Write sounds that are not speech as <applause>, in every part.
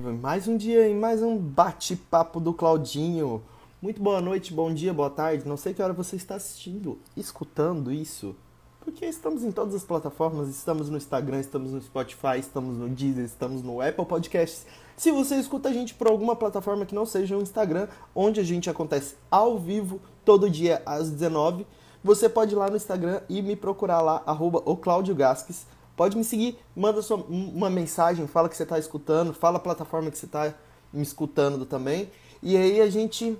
Mais um dia e mais um bate-papo do Claudinho. Muito boa noite, bom dia, boa tarde. Não sei que hora você está assistindo, escutando isso. Porque estamos em todas as plataformas, estamos no Instagram, estamos no Spotify, estamos no Deezer, estamos no Apple Podcasts. Se você escuta a gente por alguma plataforma que não seja o Instagram, onde a gente acontece ao vivo, todo dia às 19 você pode ir lá no Instagram e me procurar lá, arroba o Claudio Gasques. Pode me seguir, manda sua, uma mensagem, fala que você está escutando, fala a plataforma que você está me escutando também. E aí a gente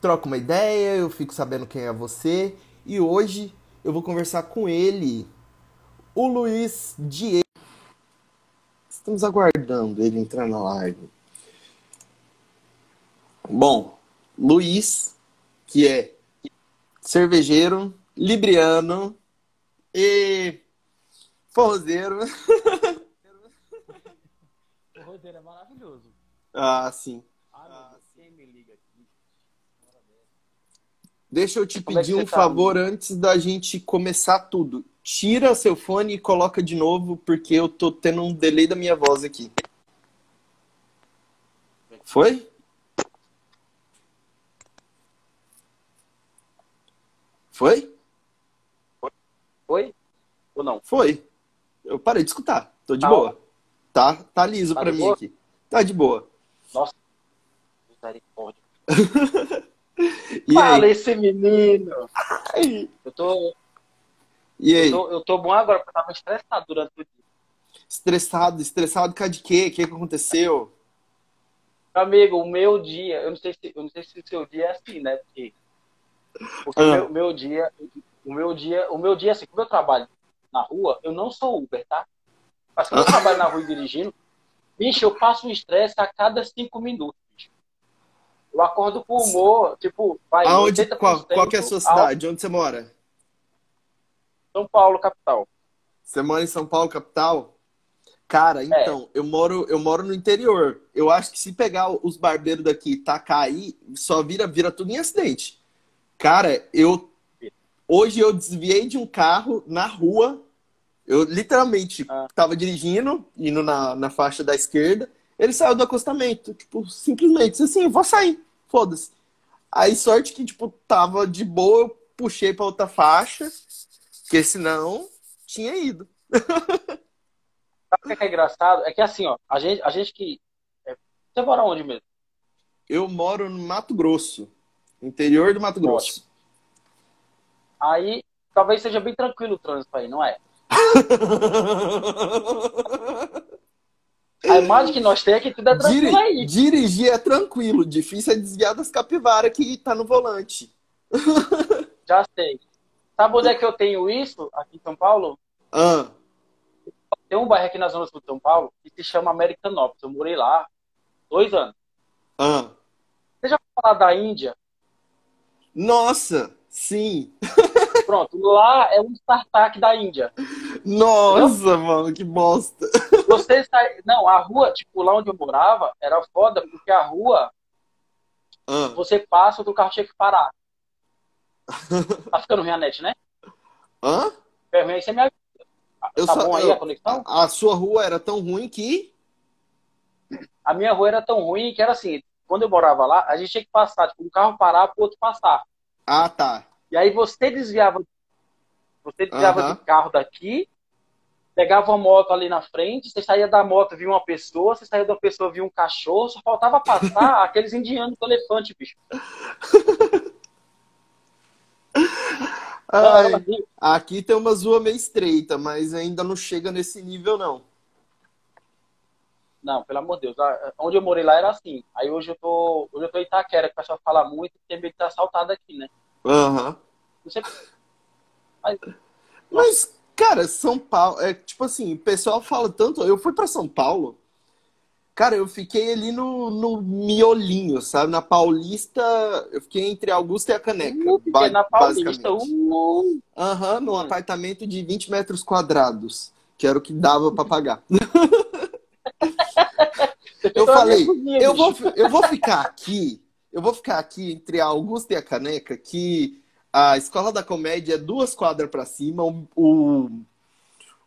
troca uma ideia, eu fico sabendo quem é você. E hoje eu vou conversar com ele, o Luiz Diego. Estamos aguardando ele entrar na live. Bom, Luiz, que é cervejeiro, libriano e forrozeiro. Forrozeiro é maravilhoso. Ah, sim. Ah, quem me liga aqui? Deixa eu te Como é pedir você um tá, favor antes da gente começar tudo. Tira seu fone e coloca de novo, porque eu tô tendo um delay da minha voz aqui. Foi? Foi? Oi? Ou não? Foi. Eu parei de escutar. Tô de Tá boa. Tá, tá liso Tá pra mim boa? aqui. Tá de boa. Nossa. Misericórdia. <laughs> E Fala aí? esse menino. Eu tô, E aí? eu tô, eu tô bom agora, porque eu tava estressado durante o dia. Estressado, estressado por causa de quê? O que que aconteceu? Amigo, o meu dia, eu não sei se, eu não sei se o seu dia é assim, né? Porque, porque Ah. o meu, meu dia, o meu dia, o meu dia, assim, como eu trabalho na rua, eu não sou Uber, tá? Mas quando eu trabalho na rua dirigindo, bicho, eu passo um estresse a cada cinco minutos, bicho. Eu acordo com humor, tipo, vai, Aonde, 80% qual, qual que é a sua alto. cidade? Onde você mora? São Paulo, capital. Você mora em São Paulo, capital? Cara, então, eu moro, eu moro no interior. Eu acho que se pegar os barbeiros daqui e tacar aí, só vira, vira tudo em acidente. Cara, eu hoje eu desviei de um carro na rua. Eu literalmente Ah. tava dirigindo, indo na, na faixa da esquerda. Ele saiu do acostamento, tipo, simplesmente disse assim, vou sair, foda-se. Aí sorte que tipo tava de boa, eu puxei pra outra faixa, porque senão tinha ido. <laughs> Sabe o que é, que é engraçado? É que assim, ó, a gente, a gente que. é, Você mora onde mesmo? Eu moro no Mato Grosso, interior do Mato Grosso. Aí, talvez seja bem tranquilo o trânsito aí, não é? <laughs> A imagem que nós temos é que tudo é Diri- tranquilo aí. dirigir é tranquilo, difícil é desviar das capivaras que tá no volante. <laughs> Já sei. Sabe onde é que eu tenho isso aqui em São Paulo? Ah, Tem um bairro aqui na zona sul de São Paulo que se chama Americanópolis. Eu morei lá dois anos. ah. Você já ouviu falar da Índia? Nossa, sim. <laughs> Pronto, lá é um startup da Índia. Nossa, mano, que bosta. Você sai. Não, a rua, tipo, lá onde eu morava, era foda, porque a rua, Ah, você passa, o carro tinha que parar. <laughs> Tá ficando ruim a net, né? hã? Fica ruim aí, você me avisa. Eu tá bom aí eu- a conexão? A, a sua rua era tão ruim que. A minha rua era tão ruim que era assim, quando eu morava lá, a gente tinha que passar, tipo, um carro parar pro outro passar. Ah, tá. E aí você desviava, você desviava Aham. do carro daqui, pegava uma moto ali na frente, você saía da moto, via uma pessoa, você saía da pessoa, via um cachorro, só faltava passar <laughs> aqueles indianos com elefante, bicho. Ai, não, aqui tem uma rua meio estreita, mas ainda não chega nesse nível, não. Não, pelo amor de Deus. Onde eu morei lá era assim. Aí hoje eu tô, hoje eu tô em Itaquera, que o pessoal fala muito, tem medo de estar assaltado aqui, né? Aham. Não sei. Mas, Mas, cara, São Paulo, é tipo assim, o pessoal fala tanto. Eu fui pra São Paulo, cara, eu fiquei ali no, no miolinho, sabe? Na Paulista, eu fiquei entre Augusta e a Caneca, uh, fiquei na Paulista. basicamente. Uh, Aham, num Hum. apartamento de 20 metros quadrados, que era o que dava pra pagar. <laughs> Eu falei, eu vou, eu vou ficar aqui, eu vou ficar aqui entre a Augusta e a Caneca, que a Escola da Comédia é duas quadras pra cima, o, o,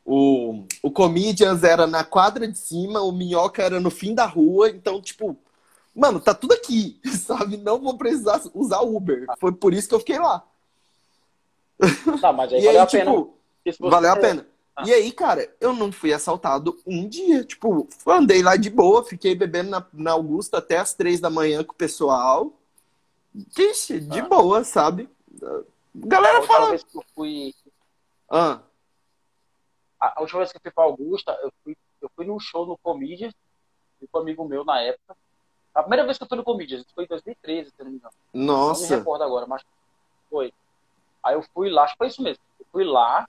o, o Comedians era na quadra de cima, o Minhoca era no fim da rua, então, tipo, mano, tá tudo aqui, <laughs> sabe? Não vou precisar usar Uber. Foi por isso que eu fiquei lá. Tá, mas aí, e valeu aí, a tipo, pena. Valeu a pena. E aí, cara, eu não fui assaltado um dia. Tipo, andei lá de boa, fiquei bebendo na, na Augusta até as três da manhã com o pessoal. Ixi, de ah. boa, sabe? Galera a fala. Vez que eu fui. Ah. A, a última vez que eu fui pra Augusta, eu fui, eu fui num show no Comedians, com um amigo meu na época. A primeira vez que eu fui no Comedians, foi em 2013, se não me engano. Nossa. Não me recordo agora, mas foi. Aí eu fui lá, acho que foi isso mesmo. Eu fui lá,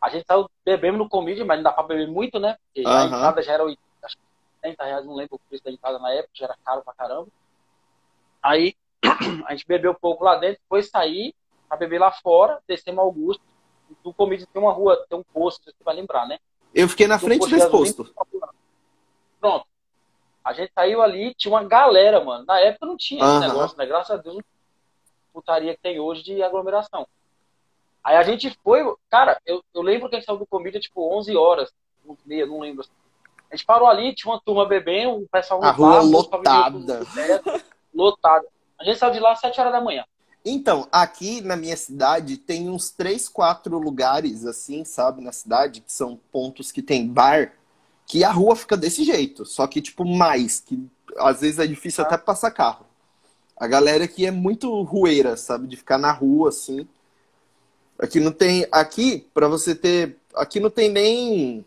a gente saiu bebendo no Comedians, mas não dá pra beber muito, né? Porque a entrada já era 80, acho que 70 reais, não lembro o preço da entrada na época, já era caro pra caramba. Aí <clears throat> a gente bebeu um pouco lá dentro, foi sair pra beber lá fora, descemos Augusto. No Comedians tem uma rua, tem um posto, você vai lembrar, né? Eu fiquei na frente desse posto. Pronto. A gente saiu ali, tinha uma galera, mano. Na época não tinha esse negócio, né? Graças a Deus, putaria que tem hoje de aglomeração. Aí a gente foi, cara, eu, eu lembro que a gente saiu do comida tipo 11 horas, 11 meia, não lembro. A gente parou ali, tinha uma turma bebendo, o pessoal A rua lotada. Lotada. A gente saiu de lá às 7 horas da manhã. Então, aqui na minha cidade tem uns 3, 4 lugares, assim, sabe, na cidade, que são pontos que tem bar, que a rua fica desse jeito. Só que, tipo, mais, que às vezes é difícil ah. até passar carro. A galera aqui é muito rueira, sabe? De ficar na rua, assim. Aqui não tem. Aqui, para você ter. Aqui não tem nem.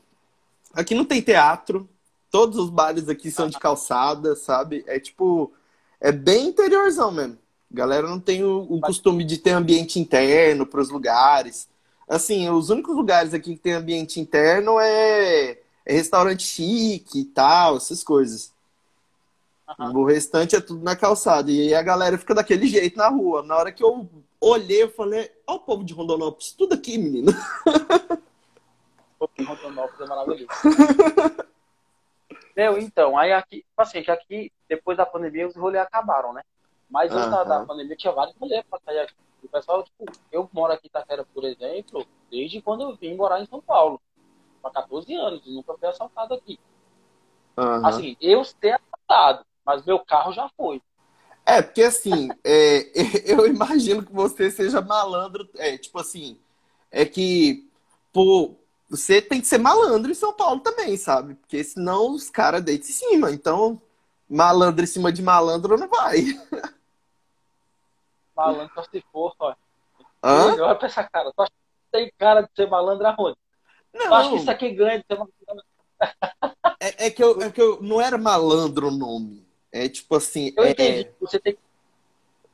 Aqui não tem teatro. Todos os bares aqui são de calçada, sabe? É tipo. É bem interiorzão mesmo. A galera não tem o, o costume de ter ambiente interno para os lugares. Assim, os únicos lugares aqui que tem ambiente interno é, é restaurante chique e tal, essas coisas. Uhum. O restante é tudo na calçada. E aí a galera fica daquele jeito na rua. Na hora que eu olhei, eu falei, ó o povo de Rondonópolis, tudo aqui, menino. O povo de Rondonópolis é maravilhoso. Meu, então, aí aqui, tipo assim, que aqui, depois da pandemia, os rolês acabaram, né? Mas antes uhum. da pandemia tinha vários rolês pra sair aqui. O pessoal, tipo, eu moro aqui em Itaquera, por exemplo, desde quando eu vim morar em São Paulo. Há 14 anos, nunca fui assaltado aqui. Uhum. Assim, eu ter assaltado, mas meu carro já foi. É, porque assim, é, <laughs> eu imagino que você seja malandro. É, tipo assim, é que pô, você tem que ser malandro em São Paulo também, sabe? Porque senão os caras deitam em cima. Então, malandro em cima de malandro não vai. <laughs> Malandro só se for, ó. Hã? Olha pra essa cara. Tu acha que tem cara de ser malandro aonde? Não. Tu acha que isso aqui ganha de ser malandro? É, é, que eu, é que eu não era malandro o nome. É tipo assim. Eu é... entendi. Você tem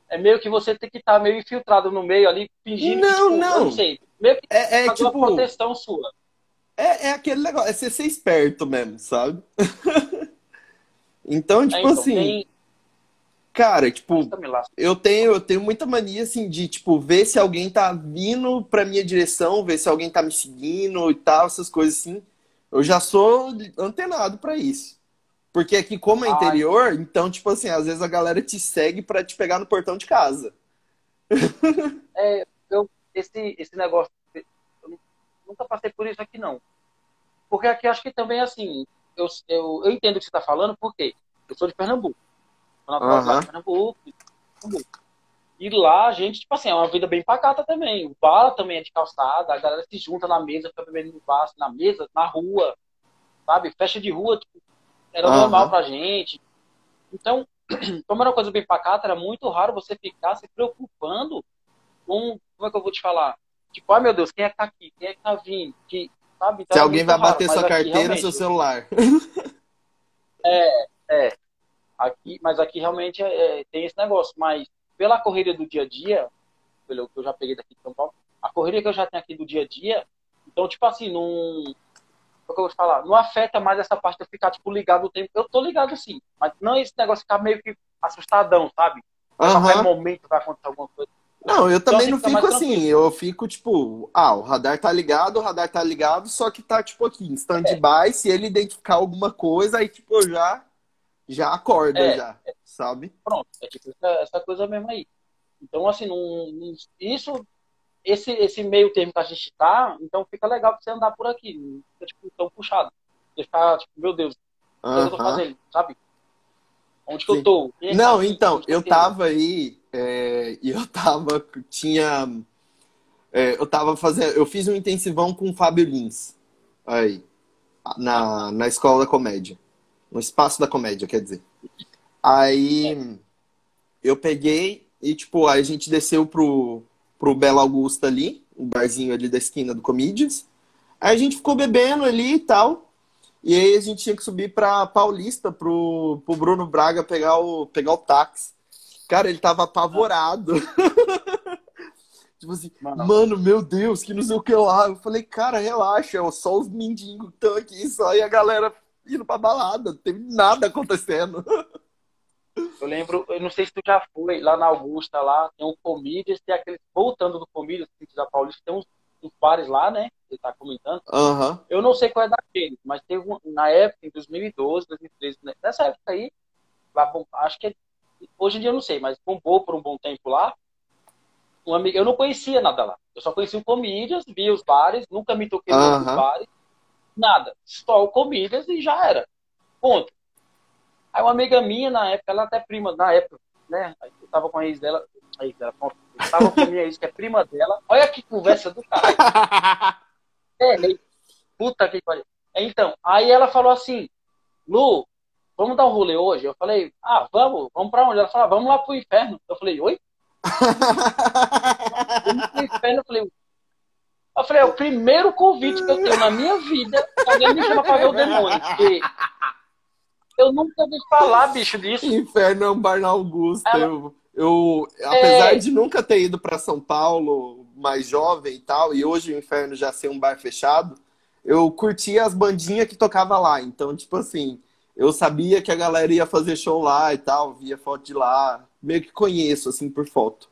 É meio que você tem que estar tá meio infiltrado no meio ali, fingindo não, que, tipo, não. não sei. Meio que é, é tipo proteção sua. É, é aquele negócio, é ser, ser esperto mesmo, sabe? <laughs> então, tipo é, então, assim. Tem... Cara, tipo, eu tenho, eu tenho muita mania assim de, tipo, ver se alguém tá vindo pra minha direção, ver se alguém tá me seguindo e tal, essas coisas assim. Eu já sou antenado para isso. Porque aqui, como é interior, Ai. então, tipo assim, às vezes a galera te segue para te pegar no portão de casa. <laughs> É, eu, esse, esse negócio, eu nunca passei por isso aqui, não. Porque aqui acho que também, assim, eu, eu, eu entendo o que você está falando, porque eu sou de Pernambuco. Eu uhum. de Pernambuco, Pernambuco. E lá a gente, tipo assim, é uma vida bem pacata também. O bar também é de calçada, a galera se junta na mesa, fica bebendo no bar, na mesa, na rua, sabe? Festa de rua, tipo, era uhum. normal pra gente. Então, <clears throat> como era uma coisa bem pacata, era muito raro você ficar se preocupando com. Como é que eu vou te falar? Tipo, ai meu Deus, quem é que tá aqui? Quem é que tá vindo? Que, sabe? Então, se alguém vai raro, bater sua carteira no seu celular. É, é. Aqui, mas aqui realmente é, é, tem esse negócio. Mas pela correria do dia a dia, pelo que eu já peguei daqui de São Paulo, a correria que eu já tenho aqui do dia a dia, então, tipo assim, não o que eu vou falar, não afeta mais essa parte de eu ficar, tipo, ligado o tempo. Eu tô ligado sim, mas não esse negócio ficar meio que assustadão, sabe? Uhum. Qualquer momento vai acontecer alguma coisa. Não, eu então, também então, não fico assim. Eu fico, tipo, ah, o radar tá ligado, o radar tá ligado, só que tá, tipo, aqui, em stand-by. É. Se ele identificar alguma coisa, aí, tipo, eu já, já acorda, é, já, é. sabe? Pronto, é tipo essa, essa, coisa mesmo aí. Então, assim, não, não, isso esse, esse meio termo que a gente tá, então fica legal pra você andar por aqui. Não fica, tipo, tão puxado. Você fica, tipo, meu Deus, o que eu tô fazendo, sabe? Onde que Sim. eu tô? Não, então, eu tava aí é, <laughs> e eu tava, tinha, é, eu tava fazendo, eu fiz um intensivão com o Fábio Lins, aí, na, na Escola da Comédia, no Espaço da Comédia, quer dizer. Aí, eu peguei e, tipo, aí a gente desceu pro, pro Bela Augusta ali, o um barzinho ali da esquina do Comedians. Aí a gente ficou bebendo ali e tal. E aí a gente tinha que subir pra Paulista pro, pro Bruno Braga pegar o, pegar o táxi. Cara, ele tava apavorado. <laughs> tipo assim, mano. mano. meu Deus, que não sei o que lá. Eu falei, cara, relaxa, é só os mendigos estão aqui, só e a galera indo pra balada. Não teve nada acontecendo. <laughs> Eu lembro, eu não sei se tu já foi lá na Augusta, lá tem um Comídias, tem aqueles, voltando do Comídias, da Paulista, tem uns, uns bares lá, né? Ele tá comentando. Uhum. Eu não sei qual é daquele, mas teve um, na época, em 2012, 2013, né? nessa época aí, lá, acho que é, hoje em dia eu não sei, mas bombou por um bom tempo lá. Um amigo, eu não conhecia nada lá. Eu só conhecia o Comídias, via os bares, nunca me toquei uhum. nos bares, nada. Só o Comídias e já era. Ponto. Aí uma amiga minha, na época, ela até prima, na época, né? Eu tava com a ex dela, a ex dela, eu tava com a minha ex, que é prima dela. Olha que conversa do cara. <laughs> é, puta que pariu. Então, aí ela falou assim, Lu, vamos dar um rolê hoje? Eu falei, ah, vamos, vamos pra onde? Ela falou, ah, vamos lá pro inferno. Eu falei, oi? <laughs> vamos pro inferno, eu falei, eu falei, é o primeiro convite que eu tenho na minha vida, alguém me chama pra ver o demônio. Porque eu nunca ouvi falar, bicho, disso. Inferno é um bar na Augusta. Ela... Eu, eu, apesar é... de nunca ter ido para São Paulo, mais jovem e tal, e hoje o Inferno já ser um bar fechado, eu curtia as bandinhas que tocava lá. Então, tipo assim, eu sabia que a galera ia fazer show lá e tal, via foto de lá. Meio que conheço, assim, por foto.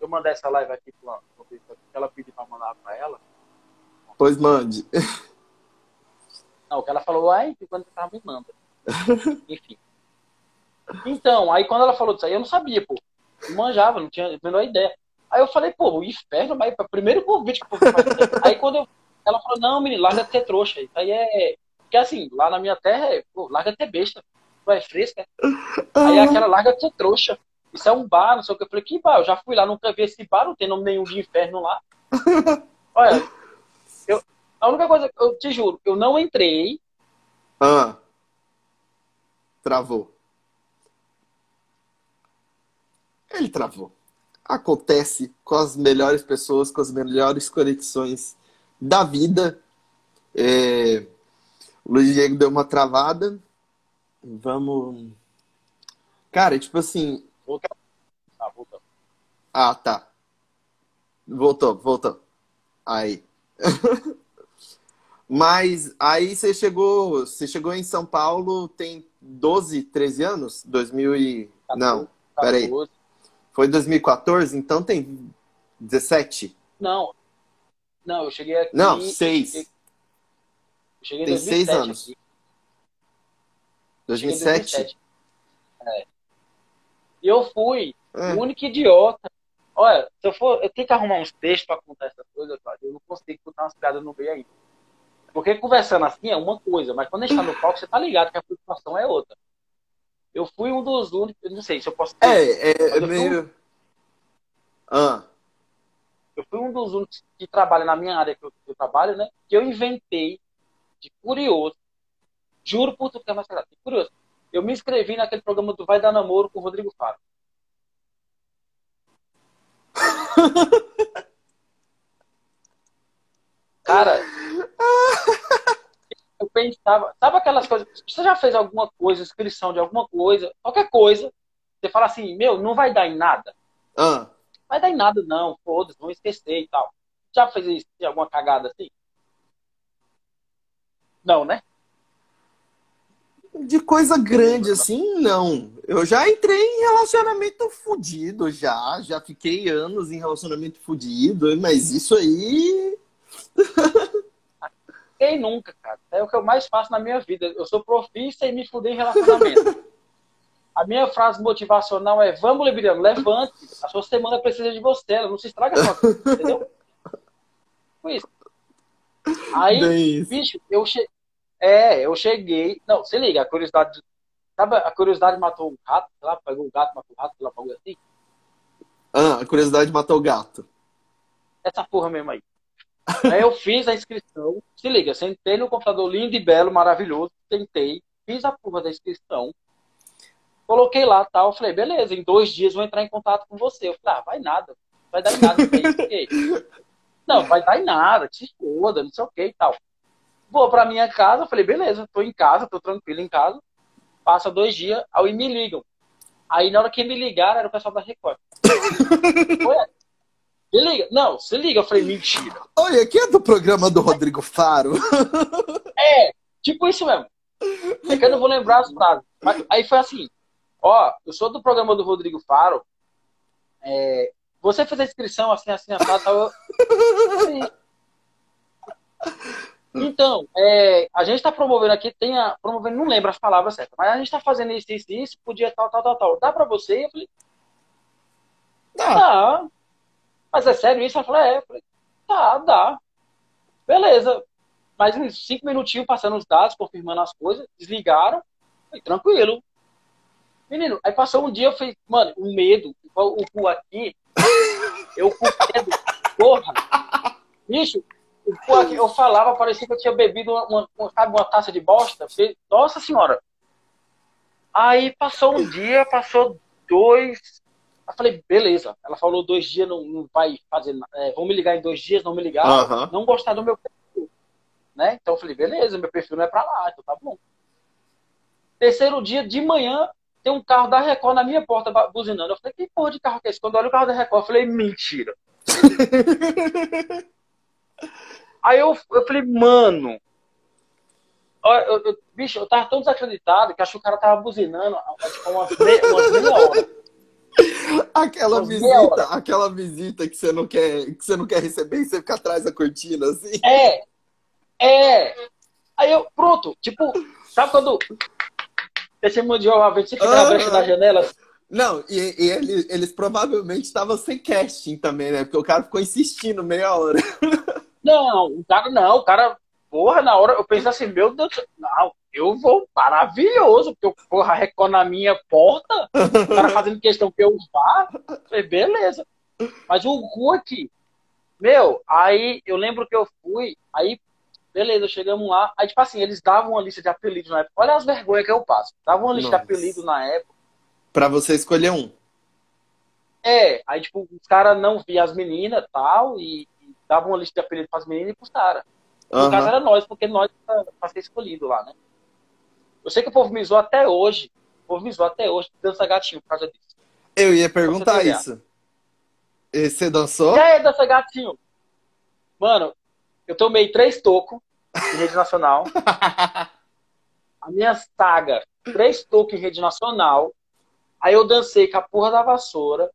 Eu mandei essa live aqui pra ela pediu pra mandar pra ela. Pois mande. <laughs> Não, o que ela falou, ai, quando você tava me manda. <laughs> Enfim. Então, aí quando ela falou disso aí, eu não sabia, pô. Não manjava, não tinha a menor ideia. Aí eu falei, pô, o inferno, mas é o primeiro convite que eu <laughs> aí quando eu, ela falou, não, menino, larga de ter trouxa. Isso aí é. Porque assim, lá na minha terra é, pô, larga de ter besta. Tu é fresca. Aí é aquela larga de ter trouxa. Isso é um bar, não sei o que. Eu falei, que bar? Eu já fui lá, nunca vi esse bar, não tem nome nenhum de inferno lá. <laughs> Olha, a única coisa, eu te juro, eu não entrei. Ah. Travou. Ele travou. Acontece com as melhores pessoas, com as melhores conexões da vida. É... O Luiz Diego deu uma travada. Vamos. Cara, tipo assim. Ah, voltou. Ah, tá. Voltou, voltou. Aí. <laughs> Mas aí você chegou, você chegou em São Paulo tem 12, 13 anos? 2000 e... 14, Não, peraí. Foi 2014, então tem 17? Não. Não, eu cheguei aqui... Não, 6. Eu cheguei, tem 6 anos. Aqui. 2007? 2007. É. E eu fui é. o único idiota. Olha, se eu for, eu tenho que arrumar uns textos para contar essas coisas, eu não consigo contar umas piadas no meio ainda. Porque conversando assim é uma coisa, mas quando a gente tá no palco, você tá ligado que a preocupação é outra. Eu fui um dos únicos, não sei se eu posso. É, é, é meio. Um... Ah. Eu fui um dos únicos que trabalha na minha área que eu, que eu trabalho, né? Que eu inventei de curioso. Juro por tudo que é mais sagrado. Curioso. Eu me inscrevi naquele programa do Vai Dar Namoro com o Rodrigo Fábio. <laughs> Cara, <laughs> eu pensava, sabe aquelas coisas, você já fez alguma coisa, inscrição de alguma coisa, qualquer coisa, você fala assim, meu, não vai dar em nada. Ah. Vai dar em nada não, foda-se, vão esquecer e tal. Já fez isso, alguma cagada assim? Não, né? De coisa grande assim, não. Eu já entrei em relacionamento fudido, já. Já fiquei anos em relacionamento fudido, mas isso aí Quem nunca, cara? É o que eu mais faço na minha vida. Eu sou profissa e me fudei em relacionamento. A minha frase motivacional é: Vamos, Lebiriano, levante. A sua semana precisa de você, ela não se estraga só, entendeu? Foi isso. Aí, bicho, eu cheguei. É, eu cheguei. Não, se liga, a curiosidade. Sabe, a curiosidade matou o gato, lá, pegou o gato, matou o rato, lá, pegou assim. Ah, a curiosidade matou o gato. Essa porra mesmo aí. Aí eu fiz a inscrição. Se liga, sentei no computador lindo e belo, maravilhoso. Tentei, fiz a porra da inscrição. Coloquei lá tal. Falei, beleza, em dois dias vou entrar em contato com você. Eu falei, ah, vai nada. Vai dar em nada. Não, vai dar em nada, te escoda, não sei o que e tal. Vou pra minha casa, falei, beleza, tô em casa, tô tranquilo em casa. Passa dois dias, aí me ligam. Aí na hora que me ligaram, era o pessoal da Record. <laughs> se liga. Não, se liga. Eu falei, mentira. Olha, aqui é do programa do Rodrigo Faro. <laughs> é, tipo isso mesmo. É que eu não vou lembrar as frases. Mas, aí foi assim, ó, eu sou do programa do Rodrigo Faro. É, você fez a inscrição assim, assim, assim, tal. Eu... <laughs> Então, é, a gente está promovendo aqui, tem a, promovendo, não lembro as palavras certas, mas a gente está fazendo isso, isso, isso, podia tal, tal, tal, tal. Dá para você? Eu falei, dá. dá. Mas é sério isso? Ela falou, é. Eu falei, tá, dá. Beleza. Mais uns cinco minutinhos passando os dados, confirmando as coisas, desligaram, foi tranquilo. Menino, aí passou um dia, eu falei, mano, o medo, o cu aqui, eu com medo, porra. Bicho, eu falava, parecia que eu tinha bebido uma, uma, sabe, uma taça de bosta. Nossa senhora. Aí passou um dia, passou dois. Eu falei, beleza. Ela falou dois dias, não, não vai fazer. É, vão me ligar em dois dias, não me ligar. Não gostar do meu perfil. Né? Então eu falei, beleza, meu perfil não é pra lá, então tá bom. Terceiro dia de manhã, tem um carro da Record na minha porta buzinando. Eu falei, que porra de carro que é esse? Quando eu olho o carro da Record, eu falei, mentira. <laughs> Aí eu, eu falei, mano. Eu, eu, bicho, eu tava tão desacreditado que acho que o cara tava buzinando tipo, umas, umas meia hora. Aquela visita, aquela visita que você não quer, que você não quer receber e você fica atrás da cortina, assim. É. É. Aí eu, pronto, tipo, sabe quando testemunho de Jeová vem, você fica na brecha da janela, não, e, e eles, eles provavelmente estavam sem casting também, né? Porque o cara ficou insistindo meia hora. <laughs> Não, o cara não, o cara, porra, na hora eu pensei assim, meu Deus, não, eu vou maravilhoso, porque eu, porra, Record na minha porta, o cara fazendo questão que eu vá, falei, beleza. Mas o cu aqui, meu, aí eu lembro que eu fui, aí, beleza, chegamos lá, aí tipo assim, eles davam uma lista de apelidos na época, olha as vergonhas que eu passo, davam uma lista Nossa. de apelidos na época, Pra você escolher um. É, aí tipo, os caras não viam as meninas tal, e, e davam uma lista de apelidos pras meninas e pros caras. No uhum. caso era nós, porque nós pra, pra ser escolhido lá, né? Eu sei que o povo me zoou até hoje. O povo me zoou até hoje, dança gatinho por causa disso. Eu ia perguntar isso. E você dançou? E aí, dança gatinho? Mano, eu tomei três tocos em rede nacional. <laughs> a minha saga, três tocos em rede nacional. Aí eu dancei com a porra da vassoura.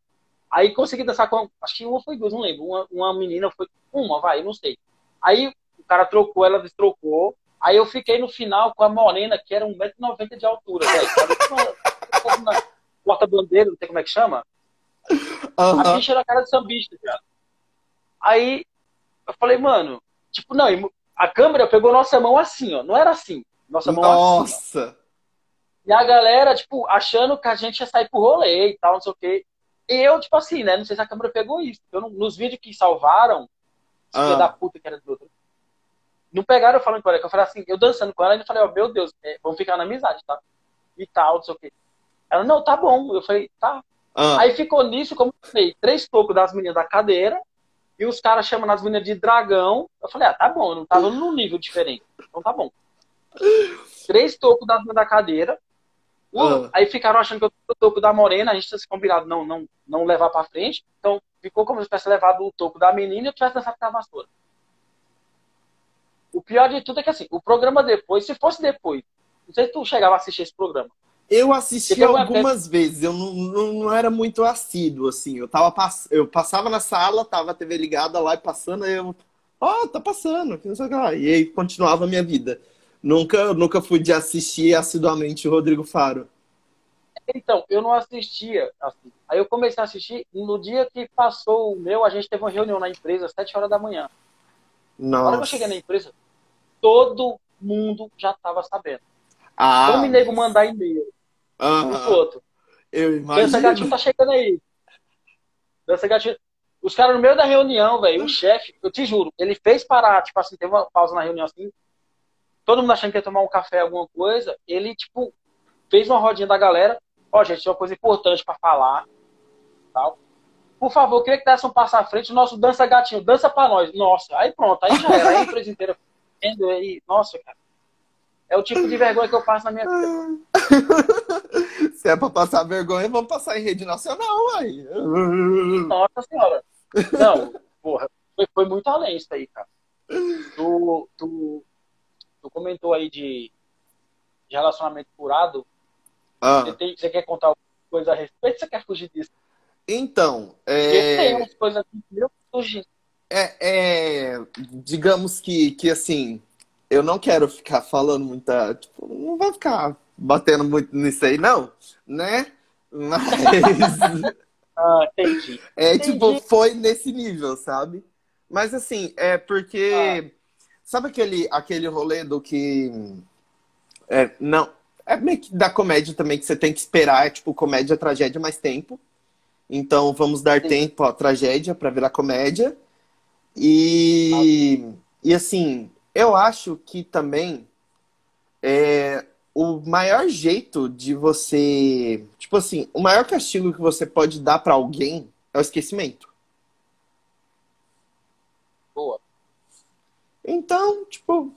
Aí consegui dançar com. Acho que uma foi duas, não lembro. Uma, uma menina foi. Uma, vai, não sei. Aí o cara trocou, ela destrocou. Aí eu fiquei no final com a morena, que era 1,90m de altura, velho. Porta-bandeira, não sei como é que chama. Uhum. A bicha era a cara de sambista, cara. Aí eu falei, mano, tipo, não, a câmera pegou nossa mão assim, ó. Não era assim. Nossa mão Nossa. assim. Nossa! E a galera, tipo, achando que a gente ia sair pro rolê e tal, não sei o quê. E eu, tipo assim, né? Não sei se a câmera pegou isso. Eu, nos vídeos que salvaram, ah. da puta que era do outro. Não pegaram eu falando com ela, que eu falei assim, eu dançando com ela, e eu falei, ó, oh, meu Deus, é, vamos ficar na amizade, tá? E tal, não sei o quê. Ela, não, tá bom. Eu falei, tá. Ah. Aí ficou nisso, como eu falei, três tocos das meninas da cadeira, e os caras chamando as meninas de dragão. Eu falei, ah, tá bom, eu não tava num nível diferente. Então tá bom. Três tocos das meninas da cadeira, Uh, aí ficaram achando que eu o toco da morena, a gente tinha se combinado não, não, não levar pra frente. Então ficou como se tivesse levado o toco da menina e eu tivesse dançado com a vassoura. O pior de tudo é que assim, o programa depois, se fosse depois, não sei se tu chegava a assistir esse programa. Eu assisti algumas vezes, eu não, não, não, era muito assíduo, assim. Eu, tava, eu passava na sala, tava a TV ligada lá e passando, aí eu. Ó, oh, tá passando, e aí continuava a minha vida. Nunca, nunca fui de assistir assiduamente o Rodrigo Faro. Então, eu não assistia. Assim. Aí eu comecei a assistir. No dia que passou o meu, a gente teve uma reunião na empresa, às 7 horas da manhã. Nossa. Na hora que eu cheguei na empresa, todo mundo já estava sabendo. Ah, Como o nego mandar e-mail um aham, pro outro. eu Dança Gatinho imagino. tá chegando aí. Dança Gatinho. Os caras no meio da reunião, velho, o chefe, eu te juro, ele fez parar, tipo assim, teve uma pausa na reunião assim, todo mundo achando que ia tomar um café, alguma coisa, ele, tipo, fez uma rodinha da galera, ó, gente, tem uma coisa importante pra falar, tal. Por favor, queria que desse um passo à frente, o nosso Dança Gatinho, dança pra nós. Nossa, aí pronto, aí já era, aí a empresa inteira vendo aí, nossa, cara. É o tipo de vergonha que eu passo na minha vida. <laughs> Se é pra passar vergonha, vamos passar em rede nacional, aí. Nossa senhora. Não, porra, foi, foi muito além isso aí, cara. Tu, tu, tu comentou aí de, de relacionamento curado. Ah, Você, tem- você quer contar alguma coisa a respeito? Você quer fugir disso? então, Porque tem é, umas coisas aqui que eu fugindo. É, é, digamos que, que assim, eu não quero ficar falando muita, tipo, não vou ficar batendo muito nisso aí, não, né? Mas <laughs> Ah, entendi. é Entendi. tipo, foi nesse nível, sabe? Mas assim, é porque sabe aquele aquele rolê do que é, não, é meio que da comédia também que você tem que esperar, é tipo comédia, tragédia mais tempo. Então vamos dar Sim. tempo à tragédia para virar comédia. E e assim, eu acho que também é o maior jeito de você, tipo assim, o maior castigo que você pode dar para alguém é o esquecimento. Boa. Então, tipo,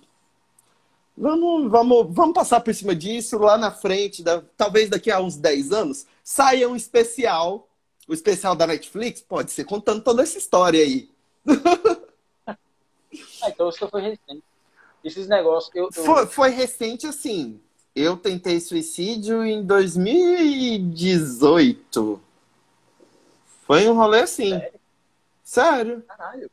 vamos, vamos, vamos passar por cima disso lá na frente, da- talvez daqui a uns 10 anos, saia um especial. O especial da Netflix pode ser contando toda essa história aí. <laughs> Ah, então isso foi recente. Esses negócios, eu, eu- Foi, foi recente assim. Eu tentei suicídio em 2018. Foi um rolê assim. Sério. Caralho.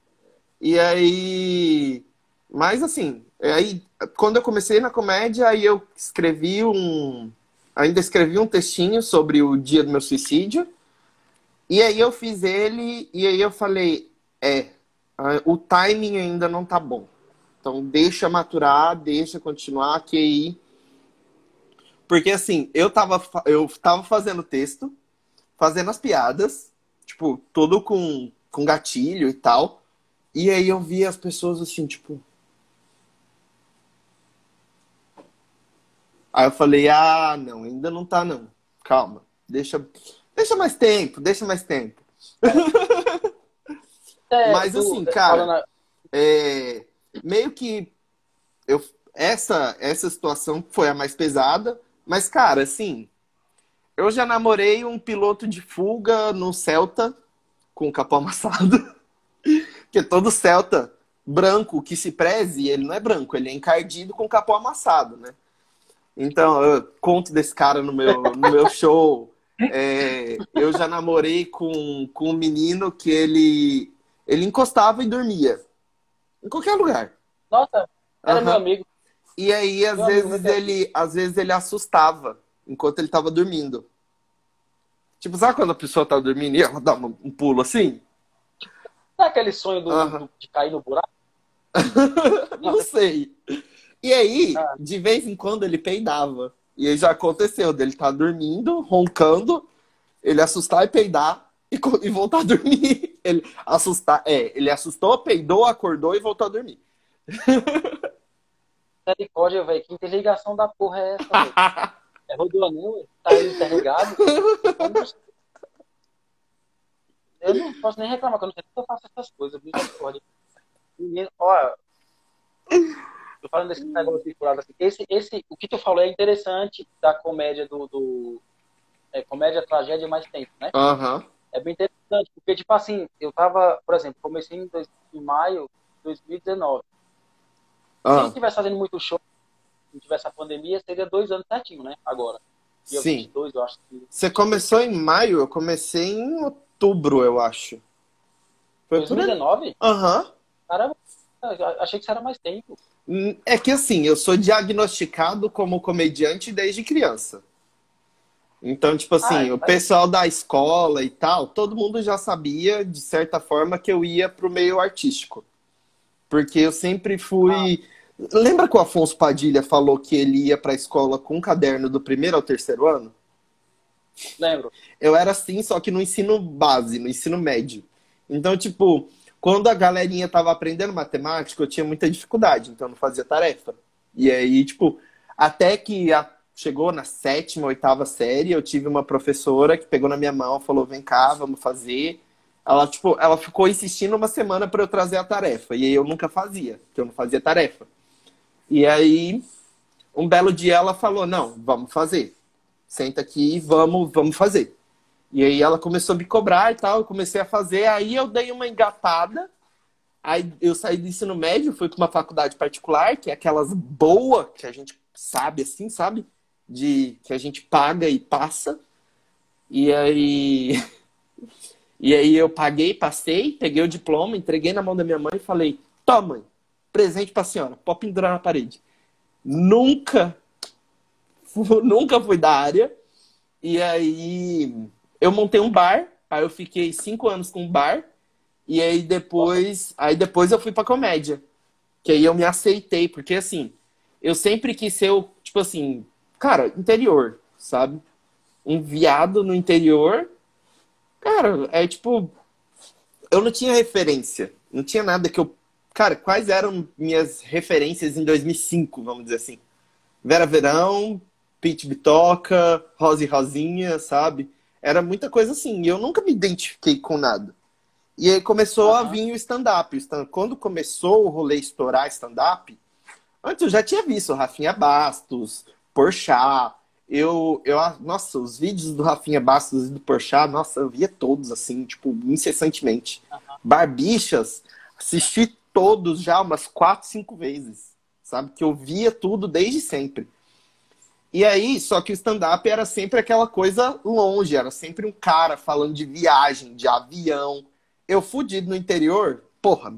E aí. Mas assim, aí quando eu comecei na comédia, aí eu escrevi um. Ainda escrevi um textinho sobre o dia do meu suicídio. E aí eu fiz ele, e aí eu falei, é, o timing ainda não tá bom. Então deixa maturar, deixa continuar, que aí. Porque assim, eu tava, eu tava fazendo texto, fazendo as piadas, tipo, tudo com, com gatilho e tal. E aí eu vi as pessoas assim, tipo. Aí eu falei, ah, não, ainda não tá não. Calma, deixa, deixa mais tempo, deixa mais tempo. <laughs> É, Mas, tu- assim, cara, falando- É, meio que eu, essa, essa situação foi a mais pesada, mas, cara, assim, eu já namorei um piloto de fuga no Celta com capô amassado. <laughs> Porque todo Celta branco que se preze, ele não é branco, ele é encardido com capô amassado, né? Então, eu conto desse cara no meu, no meu show. É, eu já namorei com, com um menino que ele, ele encostava e dormia. Em qualquer lugar. Nossa, era Aham. meu amigo. E aí, às Meu amigo, vezes, meu ele, às vezes ele assustava enquanto ele tava dormindo. Tipo, sabe quando a pessoa tá dormindo e ela dá um pulo assim? Não é aquele sonho do- Aham. do- de cair no buraco? <laughs> Não sei. E aí, Ah. de vez em quando ele peidava. E aí já aconteceu dele estar dormindo, roncando, ele assustar e peidar e, e voltar a dormir. Ele assustar, é, ele assustou, peidou, acordou e voltou a dormir. <laughs> Misericórdia, velho. Que interligação da porra é essa? <laughs> É Rodoanel, velho? Tá aí interligado? Eu não posso nem reclamar, que eu não sei eu faço essas coisas. Misericórdia. Menino, ó. Tô falando desse negócio de assim. Esse, esse, o que tu falou é interessante da comédia do. do é, comédia, tragédia mais tempo, né? Aham. É bem interessante, porque, tipo assim, eu tava, por exemplo, comecei em, dois- em maio de 2019. Se Ah, não estivesse fazendo muito show, se não tivesse a pandemia, seria dois anos certinho, né? Agora. Dia sim. 22, eu acho que. Você começou em maio, eu comecei em outubro, eu acho. Foi por aí. 2019? Aham. Caramba, eu achei que isso era mais tempo. Hum, É que assim, eu sou diagnosticado como comediante desde criança. Então, tipo assim, o pessoal da escola e tal, todo mundo já sabia, de certa forma, que eu ia pro meio artístico. Porque eu sempre fui. Ah. Lembra que o Afonso Padilha falou que ele ia pra escola com um caderno do primeiro ao terceiro ano? Lembro. Eu era assim, só que no ensino base, no ensino médio. Então, tipo, quando a galerinha tava aprendendo matemática, eu tinha muita dificuldade, então eu não fazia tarefa. E aí, tipo, até que a chegou na sétima, oitava série, eu tive uma professora que pegou na minha mão, falou: "Vem cá, vamos fazer". Ela tipo, ela ficou insistindo uma semana para eu trazer a tarefa, e aí eu nunca fazia, porque eu não fazia tarefa. E aí um belo dia ela falou: "Não, vamos fazer. Senta aqui, vamos, vamos fazer". E aí ela começou a me cobrar e tal, eu comecei a fazer, aí eu dei uma engatada. Aí eu saí do ensino médio, fui para uma faculdade particular, que é aquelas boa que a gente sabe assim, sabe? De que a gente paga e passa. E aí <laughs> e aí eu paguei, passei, peguei o diploma, entreguei na mão da minha mãe e falei: "Toma, mãe, presente para a senhora, pode pendurar na parede". Nunca <laughs> nunca fui da área. E aí eu montei um bar, aí eu fiquei cinco anos com um bar. E aí depois, aí depois eu fui para comédia. Que aí eu me aceitei, porque assim, eu sempre quis ser o, tipo assim, cara, interior, sabe? Um viado no interior. Cara, é tipo. Eu não tinha referência. Não tinha nada que eu. Cara, quais eram minhas referências em 2005, vamos dizer assim? Vera Verão, Pete Bitoca, Rose Rosinha, sabe? Era muita coisa assim. E eu nunca me identifiquei com nada. E aí começou uhum. a vir o stand-up. Quando começou o rolê estourar stand-up, antes eu já tinha visto Rafinha Bastos, Porchat. Eu, eu, nossa, os vídeos do Rafinha Bastos e do Porchat, nossa, eu via todos, assim, tipo, incessantemente. Uhum. Barbichas, assisti todos já umas quatro, cinco vezes, sabe? Que eu via tudo desde sempre. E aí, só que o stand-up era sempre aquela coisa longe, era sempre um cara falando de viagem, de avião. Eu fudido no interior, porra,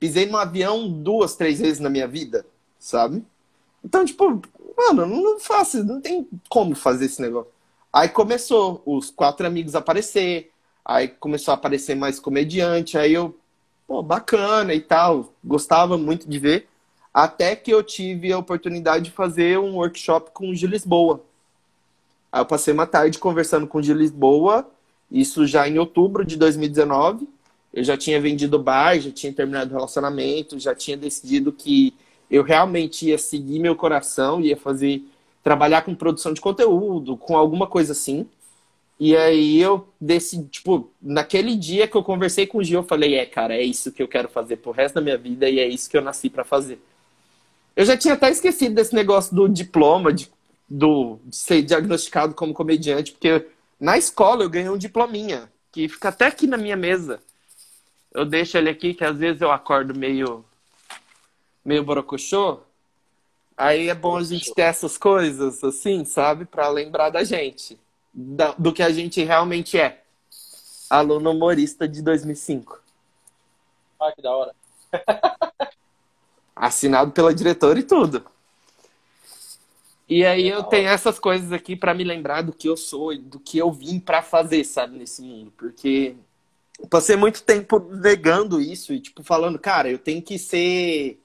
pisei num avião duas, três vezes na minha vida, sabe? Então, tipo, mano, não faço, não tem como fazer esse negócio. Aí começou os quatro amigos a aparecer, aí começou a aparecer mais comediante, aí eu, pô, bacana e tal, gostava muito de ver, até que eu tive a oportunidade de fazer um workshop com o de Lisboa. Aí eu passei uma tarde conversando com o de Lisboa, isso já em outubro de 2019. Eu já tinha vendido bar, já tinha terminado o relacionamento, já tinha decidido que eu realmente ia seguir meu coração, ia fazer, trabalhar com produção de conteúdo, com alguma coisa assim. E aí eu decidi, tipo, naquele dia que eu conversei com o Gil, eu falei, é, cara, é isso que eu quero fazer pro resto da minha vida e é isso que eu nasci para fazer. Eu já tinha até esquecido desse negócio do diploma, de, do, de ser diagnosticado como comediante, porque na escola eu ganhei um diplominha, que fica até aqui na minha mesa. Eu deixo ele aqui, que às vezes eu acordo meio meio borocochô, aí é bom a gente ter essas coisas, assim, sabe? para lembrar da gente, da, do que a gente realmente é. Aluno humorista de 2005. Ah, que da hora. <laughs> Assinado pela diretora e tudo. E aí eu tenho essas coisas aqui para me lembrar do que eu sou e do que eu vim para fazer, sabe, nesse mundo. Porque passei muito tempo negando isso e, tipo, falando, cara, eu tenho que ser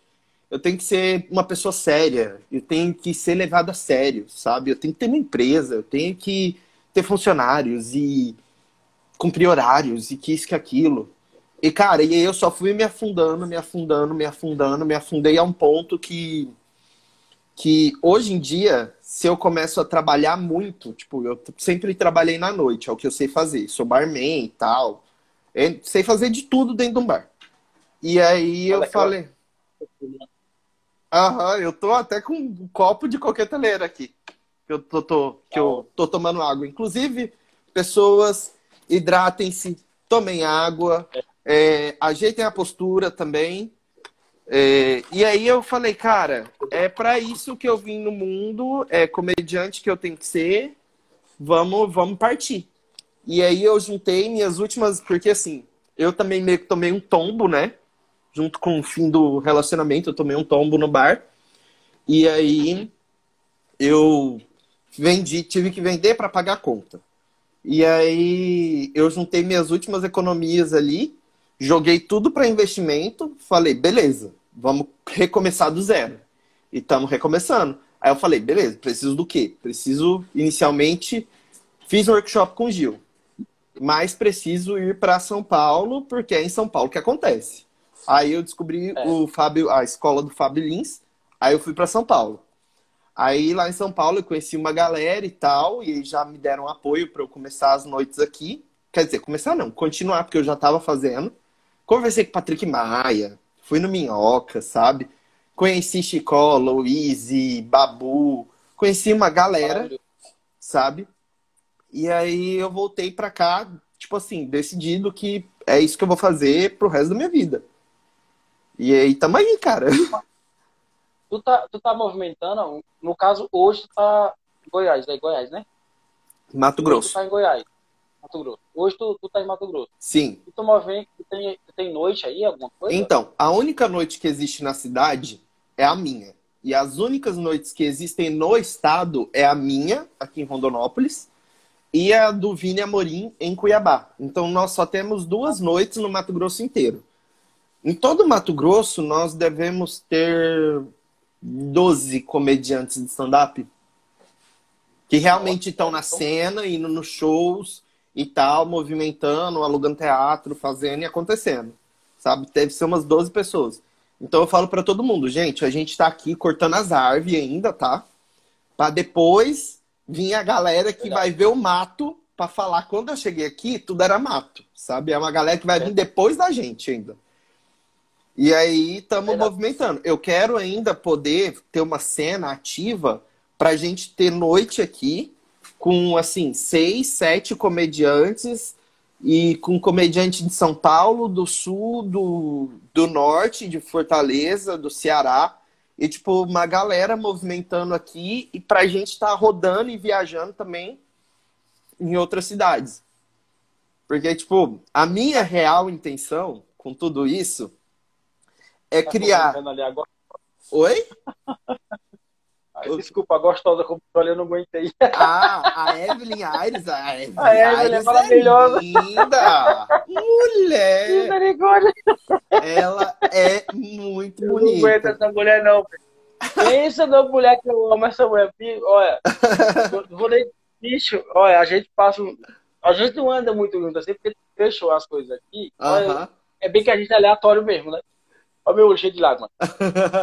eu tenho que ser uma pessoa séria, eu tenho que ser levado a sério, sabe? Eu tenho que ter uma empresa, eu tenho que ter funcionários e cumprir horários e que isso que aquilo. E cara, e aí eu só fui me afundando, me afundando, me afundando, me afundei a um ponto que que hoje em dia, se eu começo a trabalhar muito, tipo, eu sempre trabalhei na noite, é o que eu sei fazer, sou barman e tal, eu sei fazer de tudo dentro de um bar. E aí eu falei, Aham, eu tô até com um copo de coqueteleira aqui. Eu tô, tô, que eu tô tomando água. Inclusive, pessoas, hidratem-se, tomem água, é, ajeitem a postura também. É, e aí eu falei, cara, é para isso que eu vim no mundo, é comediante que eu tenho que ser, vamos, vamos partir. E aí eu juntei minhas últimas, porque assim, eu também meio que tomei um tombo, né? Junto com o fim do relacionamento, eu tomei um tombo no bar. E aí eu vendi, tive que vender para pagar a conta. E aí eu juntei minhas últimas economias ali, joguei tudo para investimento, falei, beleza, vamos recomeçar do zero. E estamos recomeçando. Aí eu falei, beleza, preciso do quê? Preciso, inicialmente, fiz um workshop com o Gil. Mas preciso ir para São Paulo, porque é em São Paulo que acontece. Aí eu descobri é. o Fábio, a escola do Fábio Lins, aí eu fui para São Paulo. Aí lá em São Paulo eu conheci uma galera e tal, e já me deram apoio para eu começar as noites aqui. Quer dizer, começar não, continuar, porque eu já estava fazendo. Conversei com o Patrick Maia, fui no Minhoca, sabe? Conheci Chicó, Louise, Babu, conheci uma galera, sabe? E aí eu voltei pra cá, tipo assim, decidido que é isso que eu vou fazer pro resto da minha vida. E aí tamo aí, cara. Tu tá, tu tá movimentando, no caso, hoje tu tá em Goiás, é Goiás, né? Mato Grosso. tu tá em Goiás, Mato Grosso. Hoje tu, tu tá em Mato Grosso. Sim. E tu movimenta, tu tem, tu tem noite aí, alguma coisa? Então, a única noite que existe na cidade é a minha. E as únicas noites que existem no estado é a minha, aqui em Rondonópolis, e a do Vini Amorim, em Cuiabá. Então, nós só temos duas noites no Mato Grosso inteiro. Em todo o Mato Grosso, nós devemos ter 12 comediantes de stand-up que realmente estão na cena, indo nos shows e tal, movimentando, alugando teatro, fazendo e acontecendo. Sabe? Deve ser umas 12 pessoas. Então eu falo para todo mundo, gente, a gente tá aqui cortando as árvores ainda, tá? Para depois vir a galera que vai ver o mato para falar quando eu cheguei aqui, tudo era mato, sabe? É uma galera que vai vir depois da gente ainda. E aí estamos movimentando. Eu quero ainda poder ter uma cena ativa para a gente ter noite aqui com assim seis, sete comediantes e com comediante de São Paulo, do Sul, do, do Norte, de Fortaleza, do Ceará e tipo uma galera movimentando aqui e para a gente estar tá rodando e viajando também em outras cidades. Porque tipo a minha real intenção com tudo isso é tá criar. Oi? Desculpa, a gostosa como eu não aguentei. Ah, a Evelyn Aires, a <laughs> Evelyn, a Evelyn Aires é maravilhosa. É linda. Mulher. Misericórdia. Ela é muito eu bonita. Não aguento essa mulher, não. Pensa na mulher que eu amo essa mulher. Olha, vou nem. Bicho, olha, a gente passa. A gente não anda muito junto assim, porque fechou as coisas aqui. Uh -huh. é bem que a gente é aleatório mesmo, né? Olha o meu olho cheio de lágrimas.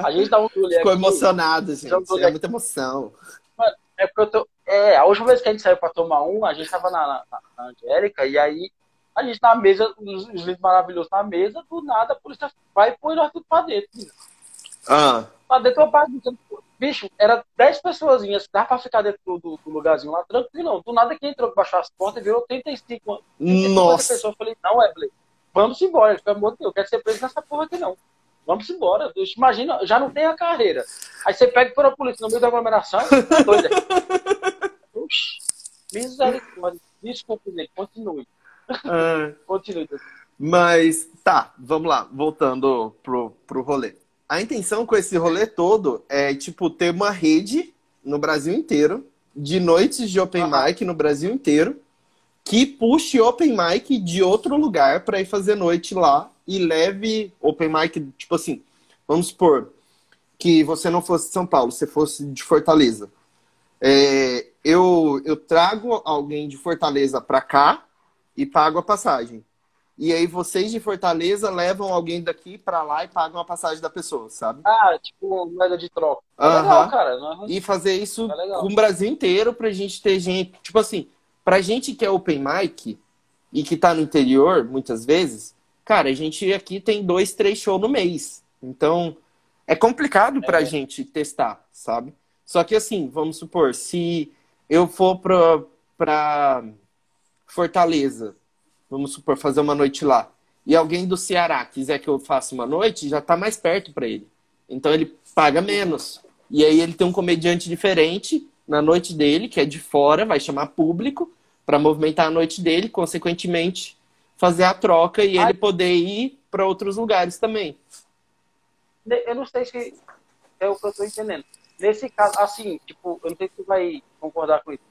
A gente tá um Ficou aqui, emocionado, gente. É muita emoção. Mano, é porque eu tô. É, a última vez que a gente saiu pra tomar um, a gente tava na, na, na Angélica, e aí a gente na mesa, os, os livros maravilhosos na mesa, do nada a polícia vai e põe nós tudo pra dentro. Ah. Pra dentro eu pago. Bicho, era 10 pessoas, dá pra ficar dentro do, do, lugarzinho lá, tranquilo. Não. Do nada que entrou, baixou as portas e virou 35, 35 Nossa. pessoas. Eu falei, não, Evelyn, vamos embora. Pelo amor de Deus, eu quero ser preso nessa porra aqui não. Vamos embora. Imagina, já não tem a carreira. Aí você pega por a polícia no meio da aglomeração, tá doido. <laughs> Misericórdia. Desculpe, Ney, continue. É. continue. Mas, tá, vamos lá, voltando pro, pro rolê. A intenção com esse rolê todo é, tipo, ter uma rede no Brasil inteiro, de noites de open mic no Brasil inteiro, que puxe open mic de outro lugar para ir fazer noite lá e leve open mic, tipo assim, vamos supor que você não fosse de São Paulo, você fosse de Fortaleza. É, eu, eu trago alguém de Fortaleza para cá e pago a passagem. E aí vocês de Fortaleza levam alguém daqui para lá e pagam a passagem da pessoa, sabe? Ah, tipo moeda de troca. É legal, cara. E fazer isso é com o Brasil inteiro pra gente ter gente, tipo assim, pra gente que é open mic e que tá no interior, muitas vezes, Cara, a gente aqui tem dois, três shows no mês. Então, é complicado pra é. gente testar, sabe? Só que assim, vamos supor, se eu for pra, pra Fortaleza, vamos supor, fazer uma noite lá, e alguém do Ceará quiser que eu faça uma noite, já tá mais perto para ele. Então ele paga menos. E aí ele tem um comediante diferente na noite dele, que é de fora, vai chamar público para movimentar a noite dele, consequentemente fazer a troca e Ai. ele poder ir para outros lugares também. Eu não sei se é o que eu estou entendendo. nesse caso, assim, tipo, eu não sei se tu vai concordar com isso.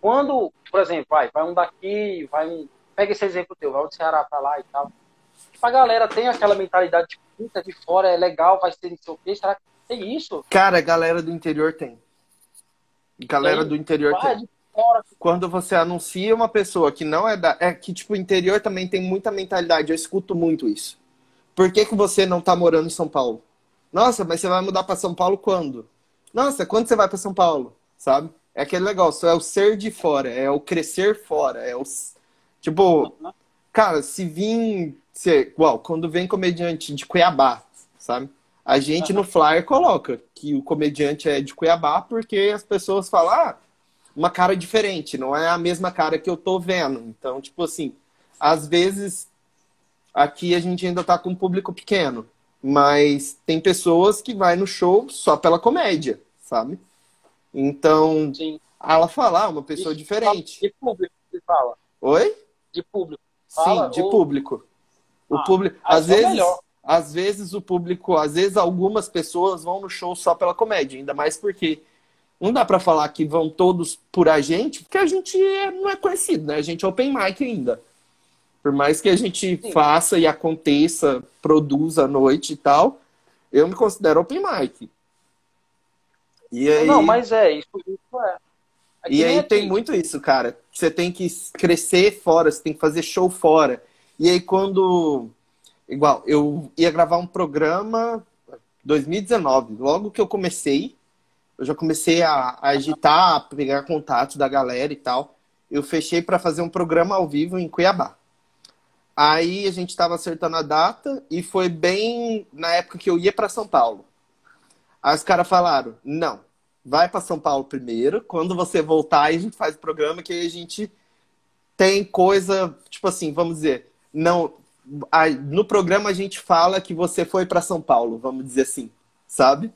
Quando, por exemplo, vai, vai um daqui, vai um. Pega esse exemplo teu, vai do Ceará pra lá e tal. Tipo, a galera tem aquela mentalidade, tipo, puta, de fora é legal, vai ser não sei o quê. Será que tem isso? Cara, a galera do interior tem. Galera Tem? do interior Vai tem. Quando você anuncia uma pessoa que não é da. É que, tipo, o interior também tem muita mentalidade. Eu escuto muito isso. Por que, que você não tá morando em São Paulo? Nossa, mas você vai mudar pra São Paulo quando? Nossa, quando você vai pra São Paulo? Sabe? É aquele negócio, é o ser de fora, é o crescer fora, é o. Tipo, cara, se vir. Se, igual, quando vem comediante de Cuiabá, sabe? A gente no flyer coloca que o comediante é de Cuiabá porque as pessoas falam, ah, uma cara diferente, não é a mesma cara que eu tô vendo. Então, tipo assim, às vezes aqui a gente ainda tá com um público pequeno, mas tem pessoas que vai no show só pela comédia, sabe? Então, Sim. ela fala, ah, uma pessoa diferente. De público, você fala. Oi? De público. Fala, Sim, de ou- público. O Ah, público, às é vezes, melhor. às vezes o público, às vezes algumas pessoas vão no show só pela comédia, ainda mais porque não dá pra falar que vão todos por a gente, porque a gente é- não é conhecido, né? A gente é open mic ainda. Por mais que a gente Sim. faça e aconteça, produza à noite e tal, eu me considero open mic. E aí, Não, mas é, isso, isso é. É que e aí tem aqui. muito isso, cara. Você tem que crescer fora, você tem que fazer show fora. E aí quando. Igual, eu ia gravar um programa 2019. Logo que eu comecei, eu já comecei a, a agitar, a pegar contatos da galera e tal. Eu fechei para fazer um programa ao vivo em Cuiabá. Aí a gente estava acertando a data e foi bem na época que eu ia para São Paulo. Aí os caras falaram: não, vai para São Paulo primeiro. Quando você voltar, a gente faz o programa que a gente tem coisa, tipo assim, vamos dizer, não, no programa a gente fala que você foi para São Paulo, vamos dizer assim, sabe?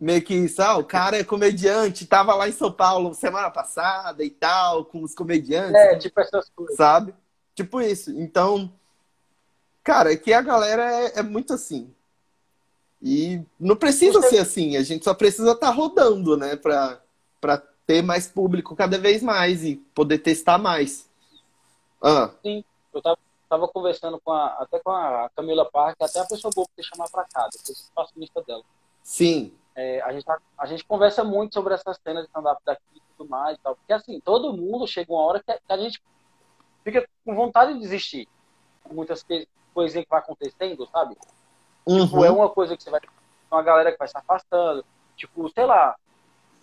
Meio que isso, ah, o <laughs> cara é comediante, tava lá em São Paulo semana passada e tal, com os comediantes, É, tipo essas coisas. sabe? Tipo isso. Então, cara, aqui a galera é, é muito assim. E não precisa Você- ser assim, a gente só precisa estar rodando, né, pra, pra ter mais público cada vez mais e poder testar mais. Ah, Eu tava, tava conversando com a, até com a Camila Parque, até a pessoa boa pra chamar pra cá, depois eu faço lista dela. sim, É, a, gente tá- a gente conversa muito sobre essas cenas de stand-up daqui e tudo mais e tal. Porque assim, todo mundo chega uma hora que a, que a gente fica com vontade de desistir. Muitas coisinhas que vai acontecendo, sabe? Tipo, Uhum. é uma coisa que você vai. Uma galera que vai se afastando. Tipo, sei lá.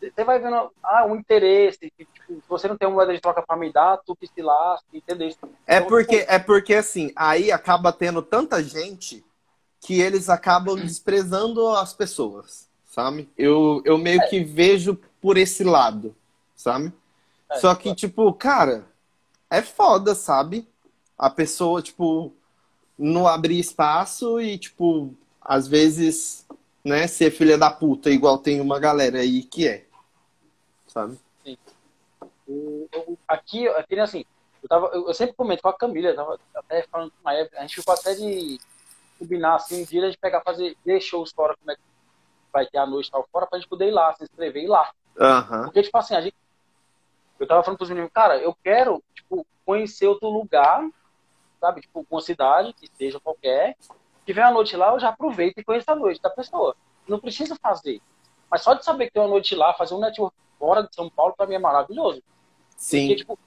Você vai vendo ah, um interesse. Tipo, se você não tem uma moeda de troca pra me dar, tu que se lasca, entendeu? É Então, porque, tipo, é porque assim, aí acaba tendo tanta gente que eles acabam desprezando as pessoas, sabe? Eu, eu meio que vejo por esse lado, sabe? É, Só que, tipo, cara, é foda, sabe? A pessoa, tipo, não abrir espaço e, tipo, às vezes, né, ser filha da puta, igual tem uma galera aí que é, sabe? O- aqui, aqui assim, eu, tava, eu, eu sempre comento com a Camila, eu tava até falando com a Eve, a gente ficou até de combinar assim, um dia a gente pegar, fazer, ver shows fora, como é que vai ter a noite tal fora, pra gente poder ir lá, se inscrever e ir lá. Aham. Porque, tipo assim, a gente. Eu tava falando pros meninos, cara, eu quero, tipo, conhecer outro lugar, sabe? Tipo, uma cidade, que seja qualquer. Tiver a noite lá, eu já aproveito e conheço a noite da pessoa. Não precisa fazer. Mas só de saber que tem uma noite lá, fazer um network fora de São Paulo, pra mim é maravilhoso. Sim. Porque, tipo,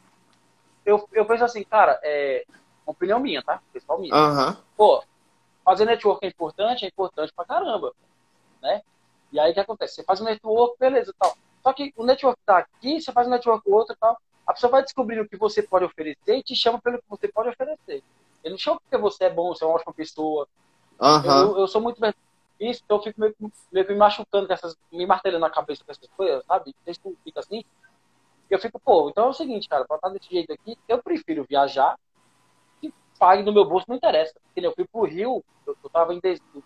eu, eu penso assim, cara, é uma opinião minha, tá? Pessoal minha. Aham. Pô, fazer network é importante, é importante pra caramba, né? E aí o que acontece? Você faz um network, beleza, tal. Só que o network tá aqui, você faz um network com outro e tal. A pessoa vai descobrindo o que você pode oferecer e te chama pelo que você pode oferecer. Ele não chama porque você é bom, você é uma ótima pessoa. Aham. Eu, eu sou muito isso, então eu fico meio, que- meio que me machucando com essas, me martelando na cabeça com essas coisas, sabe? Vocês não ficam assim? Eu fico, pô, então é o seguinte, cara, pra estar desse jeito aqui, eu prefiro viajar que pague no meu bolso, não interessa. Porque eu fui pro Rio, eu, eu tava em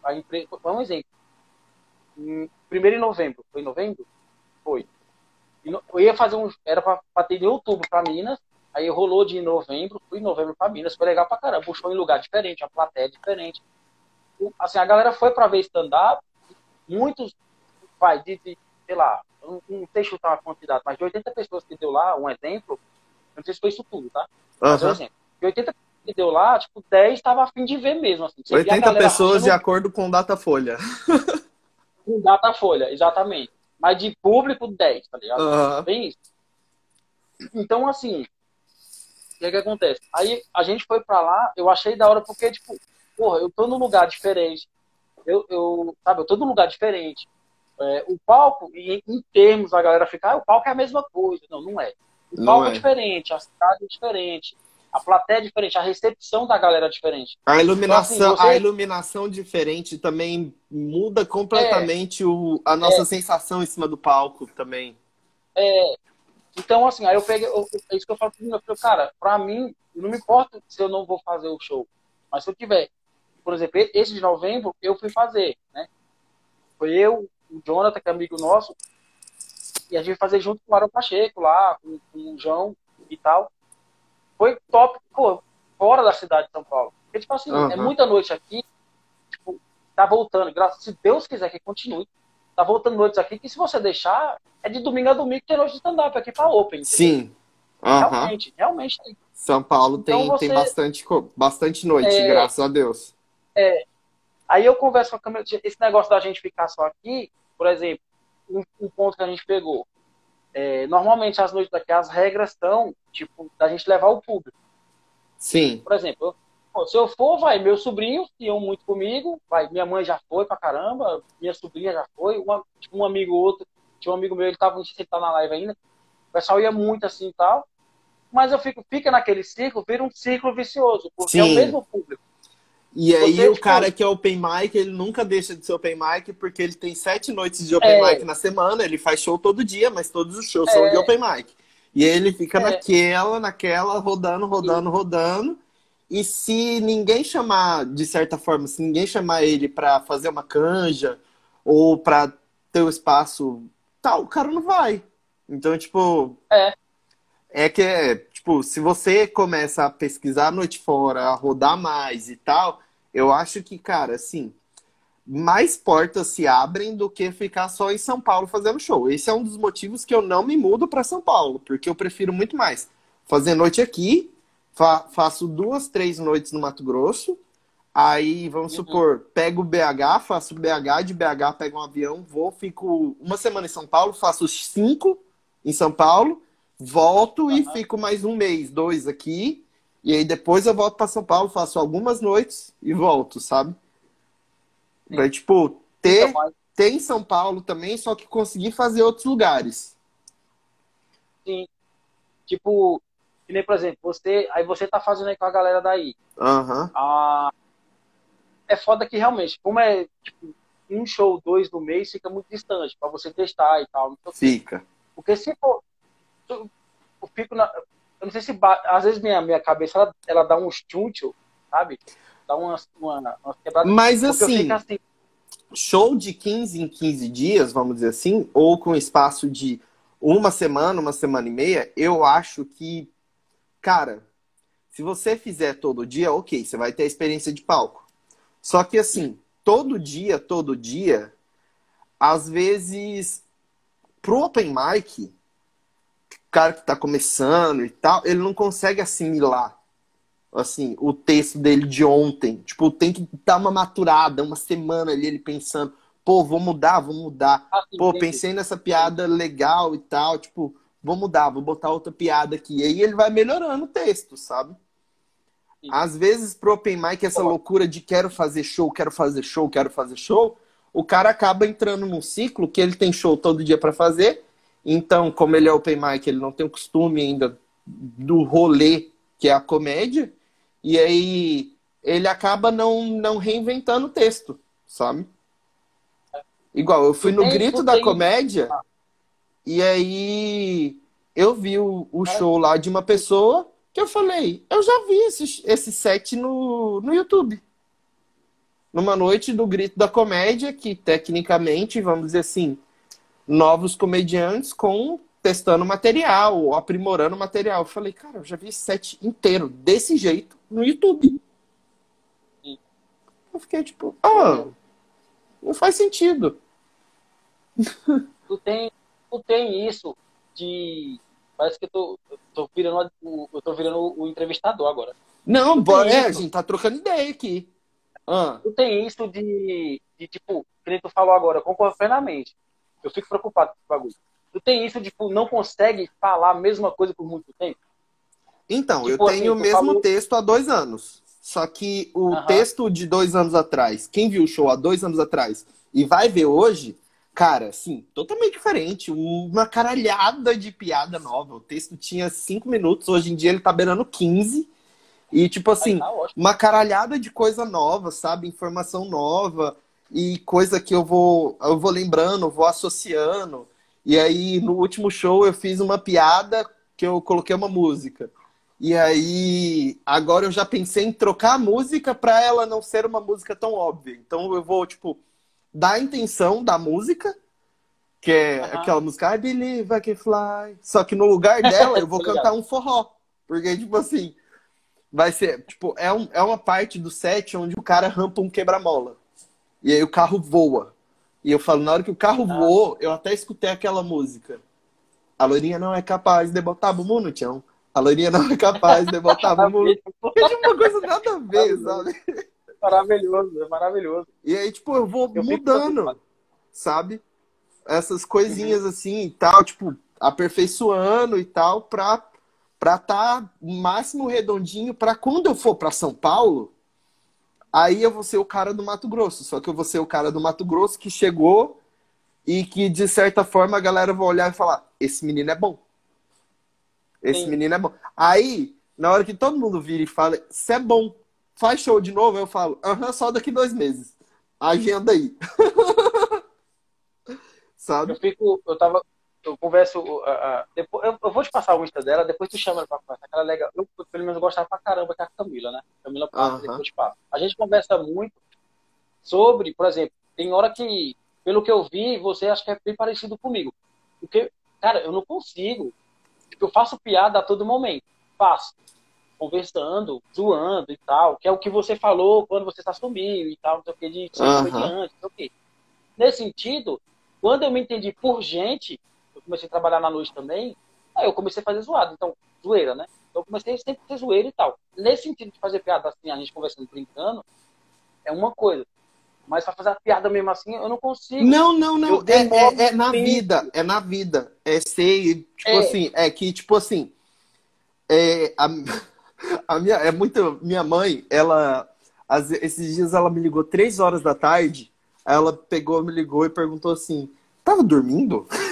a empresa, um exemplo. Primeiro em novembro, foi em novembro? Foi. E Eu ia fazer um, era pra, ter em outubro pra Minas, aí rolou de novembro, fui em novembro pra Minas, foi legal pra caramba, puxou em lugar diferente, a plateia diferente. O- Assim, a galera foi pra ver stand-up, muitos, vai, de, de- sei lá, não, não sei chutar uma quantidade, mas de 80 pessoas que deu lá, um exemplo, não sei se foi isso tudo, tá? Mas Aham. um exemplo. De 80 pessoas que deu lá, tipo, 10 estava afim de ver mesmo. Assim. Você via a 80 galera pessoas de rachando acordo com o Datafolha. <laughs> com Datafolha, exatamente. Mas de público, 10, tá ligado? Aham. Bem isso. Então, assim, o que é que acontece? Aí a gente foi pra lá, eu achei da hora porque, tipo, porra, eu tô num lugar diferente. Eu, eu sabe, eu tô num lugar diferente. É, o palco, em, em termos, a galera fica, ah, o palco é a mesma coisa. Não, não é. O Não palco é. é diferente, a cidade é diferente, a plateia é diferente, a recepção da galera é diferente. A iluminação, Então, assim, você- a iluminação diferente também muda completamente o, a É. nossa sensação em cima do palco também. Então, assim, aí eu peguei, eu- é isso que eu falo pro menino, eu falei, cara, pra mim, não me importa se eu não vou fazer o show, mas se eu tiver, por exemplo, esse de novembro, eu fui fazer, né? Foi eu, o Jonathan, que é amigo nosso, e a gente fazer junto com o Aaron Pacheco lá, com, com o João e tal. Foi top, pô, fora da cidade de São Paulo. Porque, tipo assim, Aham. é muita noite aqui, tipo, tá voltando, graças, se Deus quiser que continue, tá voltando noites aqui, que se você deixar, é de domingo a domingo que tem noite de stand-up aqui pra Open. entendeu? Sim. Aham. Realmente, realmente tem. São Paulo tem, Então tem você- bastante, co- bastante noite, É. graças a Deus. Aí eu converso com a câmera, esse negócio da gente ficar só aqui, por exemplo, um, um ponto que a gente pegou. É, normalmente as noites daqui, as regras estão, tipo, da gente levar o público. Sim. Por exemplo, eu- se eu for, vai, meus sobrinhos iam muito comigo, vai, minha mãe já foi pra caramba, minha sobrinha já foi, uma, tipo, um amigo outro, tinha um amigo meu, ele tava, não sei se ele tá na live ainda, o pessoal ia muito assim e tal, mas eu fico, fica naquele círculo, vira um círculo vicioso, porque é Sim. o mesmo público. E aí Você, o tipo- cara que é open mic, ele nunca deixa de ser open mic, porque ele tem sete noites de open É. mic na semana, ele faz show todo dia, mas todos os shows são É. de open mic. E aí ele fica É. naquela, naquela, rodando, rodando, rodando. E se ninguém chamar, de certa forma, se ninguém chamar ele pra fazer uma canja ou pra ter o espaço tal, o cara não vai. Então, tipo. É. É que é, tipo, se você começa a pesquisar a noite fora, a rodar mais e tal, eu acho que, cara, assim, mais portas se abrem do que ficar só em São Paulo fazendo show. Esse é um dos motivos que eu não me mudo para São Paulo, porque eu prefiro muito mais fazer noite aqui, fa- faço duas, três noites no Mato Grosso, aí, vamos Uhum. supor, pego o BH, faço BH, de BH pego um avião, vou, fico uma semana em São Paulo, faço cinco em São Paulo, volto e Aham. fico mais um mês, dois aqui, e aí depois eu volto para São Paulo, faço algumas noites e volto, sabe? Pra, tipo, ter, Então, ter em São Paulo também, só que conseguir fazer outros lugares. tipo, que nem, por exemplo, você, aí você tá fazendo aí com a galera daí. Aham. Ah, é foda que realmente, como é tipo, um show, dois no mês, fica muito distante pra você testar e tal. Fica. Porque se for. Eu, eu fico na. Eu não sei se. Às vezes minha, minha cabeça ela, ela dá uns tchuncho, sabe? Dá umas, uma, umas quebradas. Mas assim, assim. show de 15 em 15 dias, vamos dizer assim, ou com espaço de uma semana, uma semana e meia, eu acho que, cara, se você fizer todo dia, ok, você vai ter a experiência de palco. Só que assim, todo dia, todo dia, às vezes, pro open mic, cara que tá começando e tal, ele não consegue assimilar assim, o texto dele de ontem. Tipo, tem que dar uma maturada, uma semana ali ele pensando, pô, vou mudar, vou mudar. assim, Pô, pensei nessa piada legal e tal, tipo, vou mudar, vou botar outra piada aqui. E aí ele vai melhorando o texto, sabe? Sim. Às vezes, pro Open Mic, essa Pô. loucura de quero fazer show, quero fazer show, quero fazer show, o cara acaba entrando num ciclo que ele tem show todo dia pra fazer. Então, como ele é Open Mic, ele não tem o costume ainda do rolê, que é a comédia. E aí ele acaba não, não reinventando o texto, sabe? Igual, eu fui no tem- Grito da Comédia e aí eu vi o, o show lá de uma pessoa que eu falei, eu já vi esse, esse set no, no YouTube. Numa noite do Grito da Comédia, que tecnicamente, vamos dizer assim, novos comediantes com testando material, ou aprimorando material. Eu falei, cara, eu já vi set inteiro, desse jeito, no YouTube. Eu fiquei tipo, ah, não faz sentido. tu tem, tu tem isso de. Parece que eu tô, eu tô virando, eu tô virando o entrevistador agora. Não, bora, é, a gente tá trocando ideia aqui. Ah. Tu tem isso de, de tipo, que nem tu falou agora, concordo plenamente. Eu fico preocupado com esse bagulho. Tu tem isso de, tipo, não consegue falar a mesma coisa por muito tempo? Então, tipo eu tenho assim, o mesmo falou... texto há dois anos. Só que o uhum. texto de dois anos atrás, quem viu o show há dois anos atrás e vai ver hoje, cara, sim, totalmente diferente. Uma caralhada de piada nova. O texto tinha cinco minutos, hoje em dia ele tá beirando 15. E, tipo assim, tá uma caralhada de coisa nova, sabe? Informação nova e coisa que eu vou, eu vou lembrando, vou associando. E aí, no último show, eu fiz uma piada que eu coloquei uma música. E aí, agora eu já pensei em trocar a música para ela não ser uma música tão óbvia. Então eu vou, tipo, dar a intenção da música, que é uh -huh. aquela música I Believe I Can Fly. Só que no lugar dela eu vou <laughs> cantar um forró. Porque, tipo assim, vai ser, tipo, é, um, é uma parte do set onde o cara rampa um quebra-mola. E aí o carro voa. E eu falo, na hora que o carro ah. voou, eu até escutei aquela música. A loirinha não é capaz de botar bumbum no chão. A loirinha não é capaz de botar bumbum no chão. <laughs> É uma coisa nada a ver, sabe? Maravilhoso, é maravilhoso. E aí, tipo, eu vou eu mudando, sabe? Essas coisinhas uhum. assim e tal, tipo, aperfeiçoando e tal, pra pra tá máximo redondinho para quando eu for para São Paulo, aí eu vou ser o cara do Mato Grosso. Só que eu vou ser o cara do Mato Grosso que chegou e que, de certa forma, a galera vai olhar e falar: esse menino é bom. Esse Sim. menino é bom. Aí, na hora que todo mundo vira e fala: isso é bom, faz show de novo, eu falo: aham, só daqui dois meses. Agenda aí. <laughs> Sabe? Eu fico, eu tava, eu converso. Uh, uh, depois, eu, eu, vou te passar o Insta dela, depois tu chama ela pra conversar. Ela é legal. Eu, pelo menos, gostava pra caramba com a Camila, né? Camila passa, uh -huh. depois te passo. A gente conversa muito sobre, por exemplo, tem hora que, pelo que eu vi, você acha que é bem parecido comigo. Porque, cara, eu não consigo. Tipo, eu faço piada a todo momento. Faço. Conversando, zoando e tal. Que é o que você falou quando você está sumiu e tal, não sei o que, de ser comediante, não sei o que. Nesse sentido, quando eu me entendi por gente, comecei a trabalhar na noite também, aí eu comecei a fazer zoado. Então, zoeira, né? Então, eu comecei sempre a fazer zoeira e tal. Nesse sentido de fazer piada assim, a gente conversando, brincando, é uma coisa. Mas pra fazer a piada mesmo assim, eu não consigo. Não, não, não. É, é, é, na vida. É na vida. É ser, tipo é. assim, é que, tipo assim. É, a, <laughs> a minha, é muito. Minha mãe, ela. As, esses dias ela me ligou três horas da tarde. Ela pegou, me ligou e perguntou assim: tava dormindo? <laughs>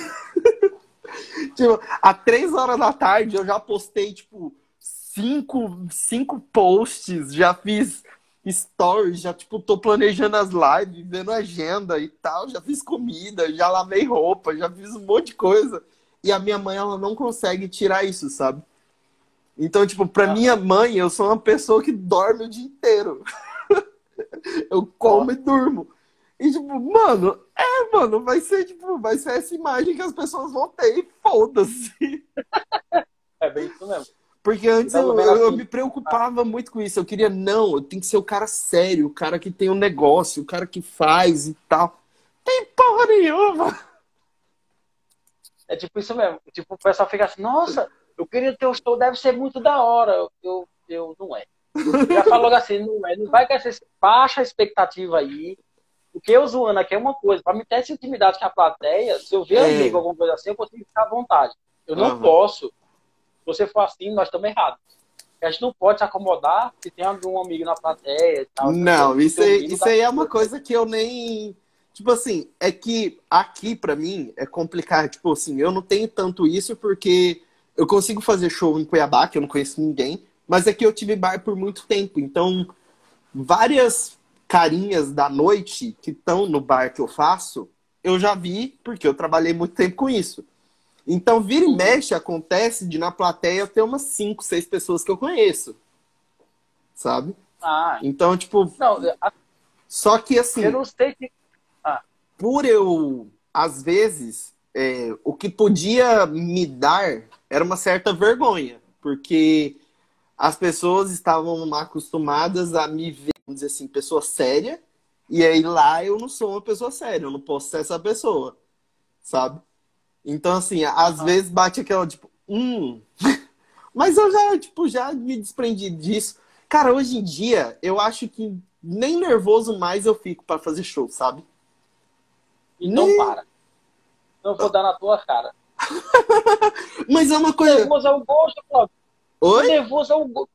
tipo, há três horas da tarde eu já postei, tipo, cinco, cinco posts, já fiz stories, já, tipo, tô planejando as lives, vendo agenda e tal, já fiz comida, já lavei roupa, já fiz um monte de coisa. E a minha mãe, ela não consegue tirar isso, sabe? Então, tipo, pra ah. minha mãe, eu sou uma pessoa que dorme o dia inteiro. <laughs> eu como ah. e durmo. E, tipo, mano, é, mano, vai ser, tipo, vai ser essa imagem que as pessoas vão ter e foda-se. É bem isso mesmo. Porque antes eu, eu, eu, me preocupava muito com isso. Eu queria, não, eu tenho que ser o cara sério, o cara que tem um negócio, o cara que faz e tal. Tem porra nenhuma. É tipo isso mesmo. Tipo, o pessoal fica assim, nossa, eu queria ter o show, deve ser muito da hora. Eu, eu, eu não é. Já falou assim, não é. Não vai essa baixa expectativa aí. Porque eu zoando aqui é uma coisa, para me ter essa intimidade com a plateia, se eu ver é. amigo alguma coisa assim, eu consigo ficar à vontade. Eu não uhum. posso. Se você for assim, nós estamos errados. A gente não pode se acomodar se tem algum amigo na plateia e tal. Não, isso, aí, isso aí é uma coisa que eu nem. Tipo assim, é que aqui para mim é complicado. Tipo assim, eu não tenho tanto isso porque eu consigo fazer show em Cuiabá, que eu não conheço ninguém, mas é que eu tive bar por muito tempo. Então, várias carinhas da noite que estão no bar que eu faço, eu já vi, porque eu trabalhei muito tempo com isso. Então, vira e mexe, acontece de na plateia ter umas 5, 6 pessoas que eu conheço. Sabe? Ah. Então, tipo. Não, a... Só que assim. Eu não sei que. Ah. Por eu, às vezes, é, o que podia me dar era uma certa vergonha. Porque as pessoas estavam acostumadas a me ver vamos dizer assim, pessoa séria, e aí lá eu não sou uma pessoa séria, eu não posso ser essa pessoa, sabe? Então, assim, às vezes bate aquela, tipo, hum. <laughs> Mas eu já, tipo, já me desprendi disso. Cara, hoje em dia, eu acho que nem nervoso mais eu fico para fazer show, sabe? Então nem... para. Não vou dar na tua cara. <laughs> Mas é uma coisa. Nervoso é o gosto, Cláudio. Oi? O nervoso é o gosto.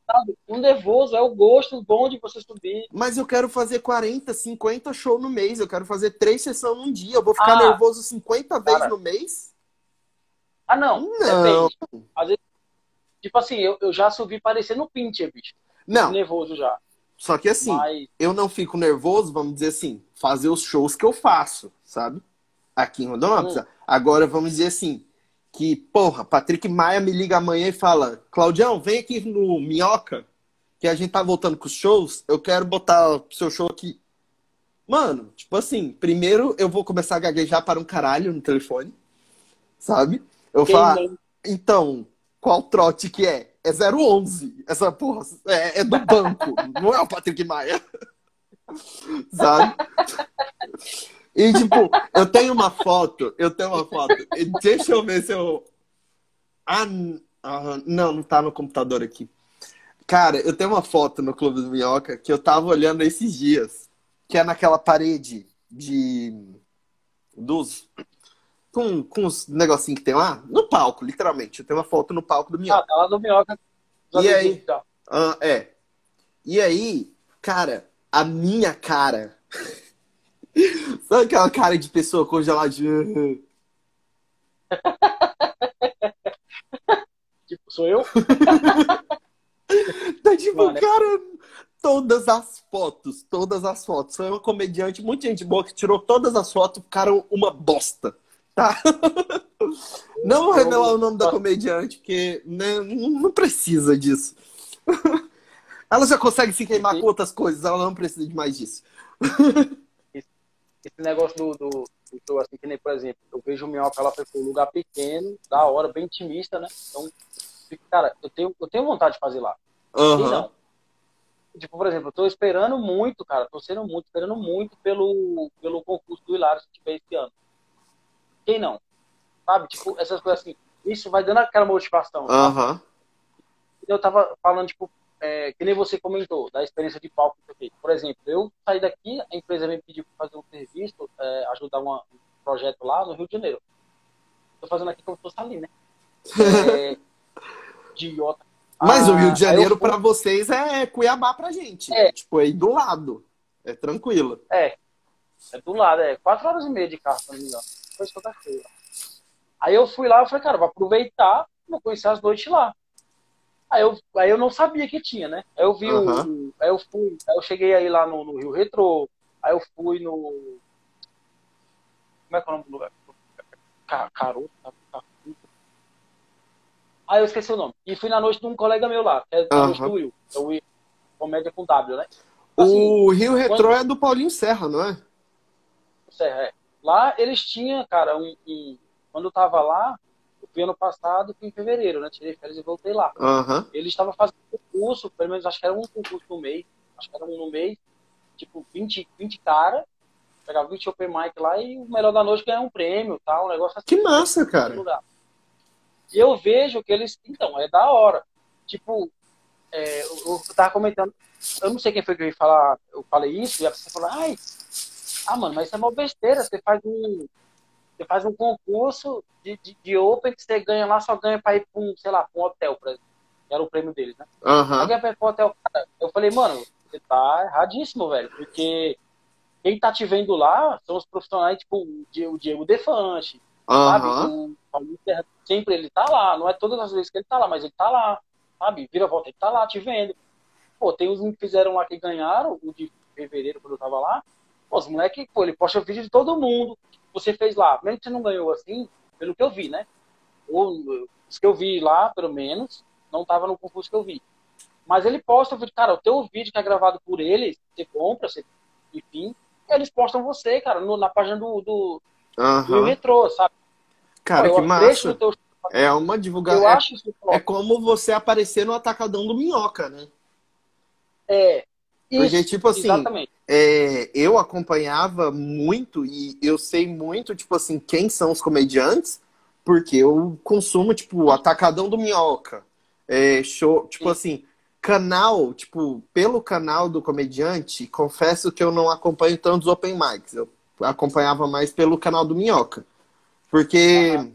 O nervoso é o gosto bom de você subir. Mas eu quero fazer 40, 50 shows no mês. Eu quero fazer três sessões num dia. Eu vou ficar ah, nervoso 50 vezes no mês? Ah, não. Não. Depende. Às vezes, tipo assim, eu, eu já subi parecendo Pinter, bicho. Não. Nervoso já. Só que assim, Mas... eu não fico nervoso, vamos dizer assim, fazer os shows que eu faço, sabe? Aqui em Rondonópolis. Hum. Agora, vamos dizer assim, que, porra, Patrick Maia me liga amanhã e fala, Claudião, vem aqui no Minhoca, que a gente tá voltando com os shows, eu quero botar o seu show aqui. Mano, tipo assim, primeiro eu vou começar a gaguejar para um caralho no telefone, sabe? Eu falo, então, qual trote que é? É 011. Essa porra é, é do banco, não é o Patrick Maia. <laughs> sabe? E, tipo, eu tenho uma foto, eu tenho uma foto. Deixa eu ver se eu. Ah, ah, não, não tá no computador aqui. Cara, eu tenho uma foto no Clube do Minhoca que eu tava olhando esses dias, que é naquela parede de. dos. com, com os negocinhos que tem lá, no palco, literalmente. Eu tenho uma foto no palco do Minhoca. Ah, tá lá do Minhoca. E aí? Ah, é. E aí, cara, a minha cara. Sabe aquela cara de pessoa congeladinha? <laughs> tipo, sou eu? tá tipo, Mano, é cara, todas as fotos, todas as fotos. Foi uma comediante, muita gente boa que tirou todas as fotos, ficaram uma bosta. Tá? <laughs> Não vou revelar o nome da comediante, porque né, não precisa disso. <laughs> Ela já consegue se queimar com outras coisas, ela não precisa de mais disso esse negócio do, do, do, show, assim, que nem, por exemplo, eu vejo o Minhoca, foi para um lugar pequeno, da hora, bem intimista, né? Então, cara, eu tenho, eu tenho vontade de fazer lá. Uhum. não. Tipo, por exemplo, eu tô esperando muito, cara, tô sendo muito, esperando muito pelo, pelo concurso do Hilário que tiver esse ano. Quem não? Sabe? Tipo, essas coisas assim, isso vai dando aquela motivação. Uhum. Eu tava falando, tipo, é, que nem você comentou, da experiência de palco que eu fiz. Por exemplo, eu saí daqui, a empresa me pediu para fazer um serviço, é, ajudar uma, um projeto lá no Rio de Janeiro. Estou fazendo aqui como se fosse ali, né? É, <laughs> idiota. Mas ah, o Rio de Janeiro para vocês é Cuiabá pra gente. É. Tipo, é aí do lado. É tranquilo. É. É do lado, é. Quatro horas e meia de carro, se não me engano. Foi eu Aí eu fui lá, eu falei, cara, vou aproveitar, vou conhecer as noites lá. Aí eu, aí eu não sabia que tinha, né? Aí eu vi uhum. o. Aí eu fui. Aí eu cheguei aí lá no, no Rio Retro. Aí eu fui no. Como é que é o nome do lugar? Caroto? Aí eu esqueci o nome. E fui na noite de um colega meu lá, que é uhum. noite do Will. É o Will. Comédia com W, né? Assim, o Rio Retro quando... é do Paulinho Serra, não é? Serra, é. Lá eles tinham, cara, um, um... quando eu tava lá, fui ano passado, fui em fevereiro, né? Tirei férias e voltei lá. Uhum. Ele estava fazendo concurso, pelo menos acho que era um concurso no mês, acho que era um no mês, tipo 20, 20 cara, pegava 20 open mic lá e o melhor da noite ganhar um prêmio, tal, um negócio assim. Que massa, cara. E eu vejo que eles, então, é da hora. Tipo, é, eu, eu tava comentando, eu não sei quem foi que eu ia falar, eu falei isso, e a pessoa falou, ai, ah, mano, mas isso é uma besteira, você faz um você faz um concurso de, de, de Open que você ganha lá, só ganha para ir para um, sei lá, pra um hotel, por exemplo. Era o prêmio deles, né? Uhum. Ganha pra ir um hotel. Cara, eu falei, mano, você tá erradíssimo, velho. Porque quem tá te vendo lá são os profissionais, tipo, o Diego Defante, uhum. sabe? O sempre ele tá lá. Não é todas as vezes que ele tá lá, mas ele tá lá, sabe? Vira volta, ele tá lá te vendo. Pô, tem uns que fizeram lá que ganharam, o de fevereiro, quando eu tava lá. Pô, os moleques, pô, ele posta vídeo de todo mundo você fez lá, mesmo que você não ganhou assim, pelo que eu vi, né? Ou os que eu vi lá, pelo menos, não estava no concurso que eu vi. Mas ele posta o vídeo, cara, o teu vídeo que é gravado por eles, você compra, você, enfim, eles postam você, cara, no, na página do, do, uhum. do retrô, sabe? Cara, que massa. Teu... É uma divulgação. Eu é, acho isso é como você aparecer no atacadão do Minhoca, né? É. Isso, Porque, tipo assim, é, eu acompanhava muito e eu sei muito, tipo assim, quem são os comediantes Porque eu consumo, tipo, Atacadão do Minhoca. É, show, tipo Sim. assim, canal, tipo, pelo canal do comediante, confesso que eu não acompanho tantos open mics. Eu acompanhava mais pelo canal do Minhoca. Porque, uhum.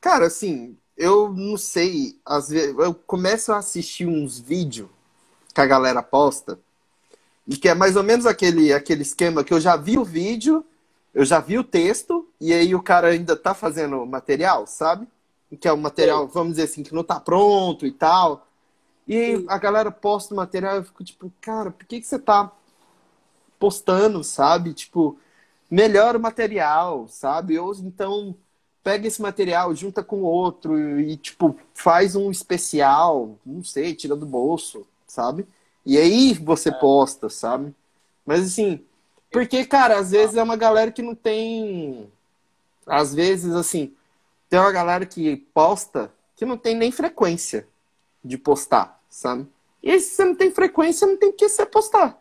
cara, assim, eu não sei, às vezes eu começo a assistir uns vídeos que a galera posta, e que é mais ou menos aquele, aquele esquema que eu já vi o vídeo, eu já vi o texto, e aí o cara ainda tá fazendo material, sabe? Que é o material, Sim. vamos dizer assim, que não tá pronto e tal. E aí a galera posta o material e eu fico tipo, cara, por que, que você tá postando, sabe? Tipo, melhora o material, sabe? Ou então pega esse material, junta com outro e, tipo, faz um especial, não sei, tira do bolso, sabe? E aí você é. posta, sabe? Mas assim, porque, cara, às vezes é uma galera que não tem. Às vezes, assim, tem uma galera que posta que não tem nem frequência de postar, sabe? E se você não tem frequência, não tem que você postar.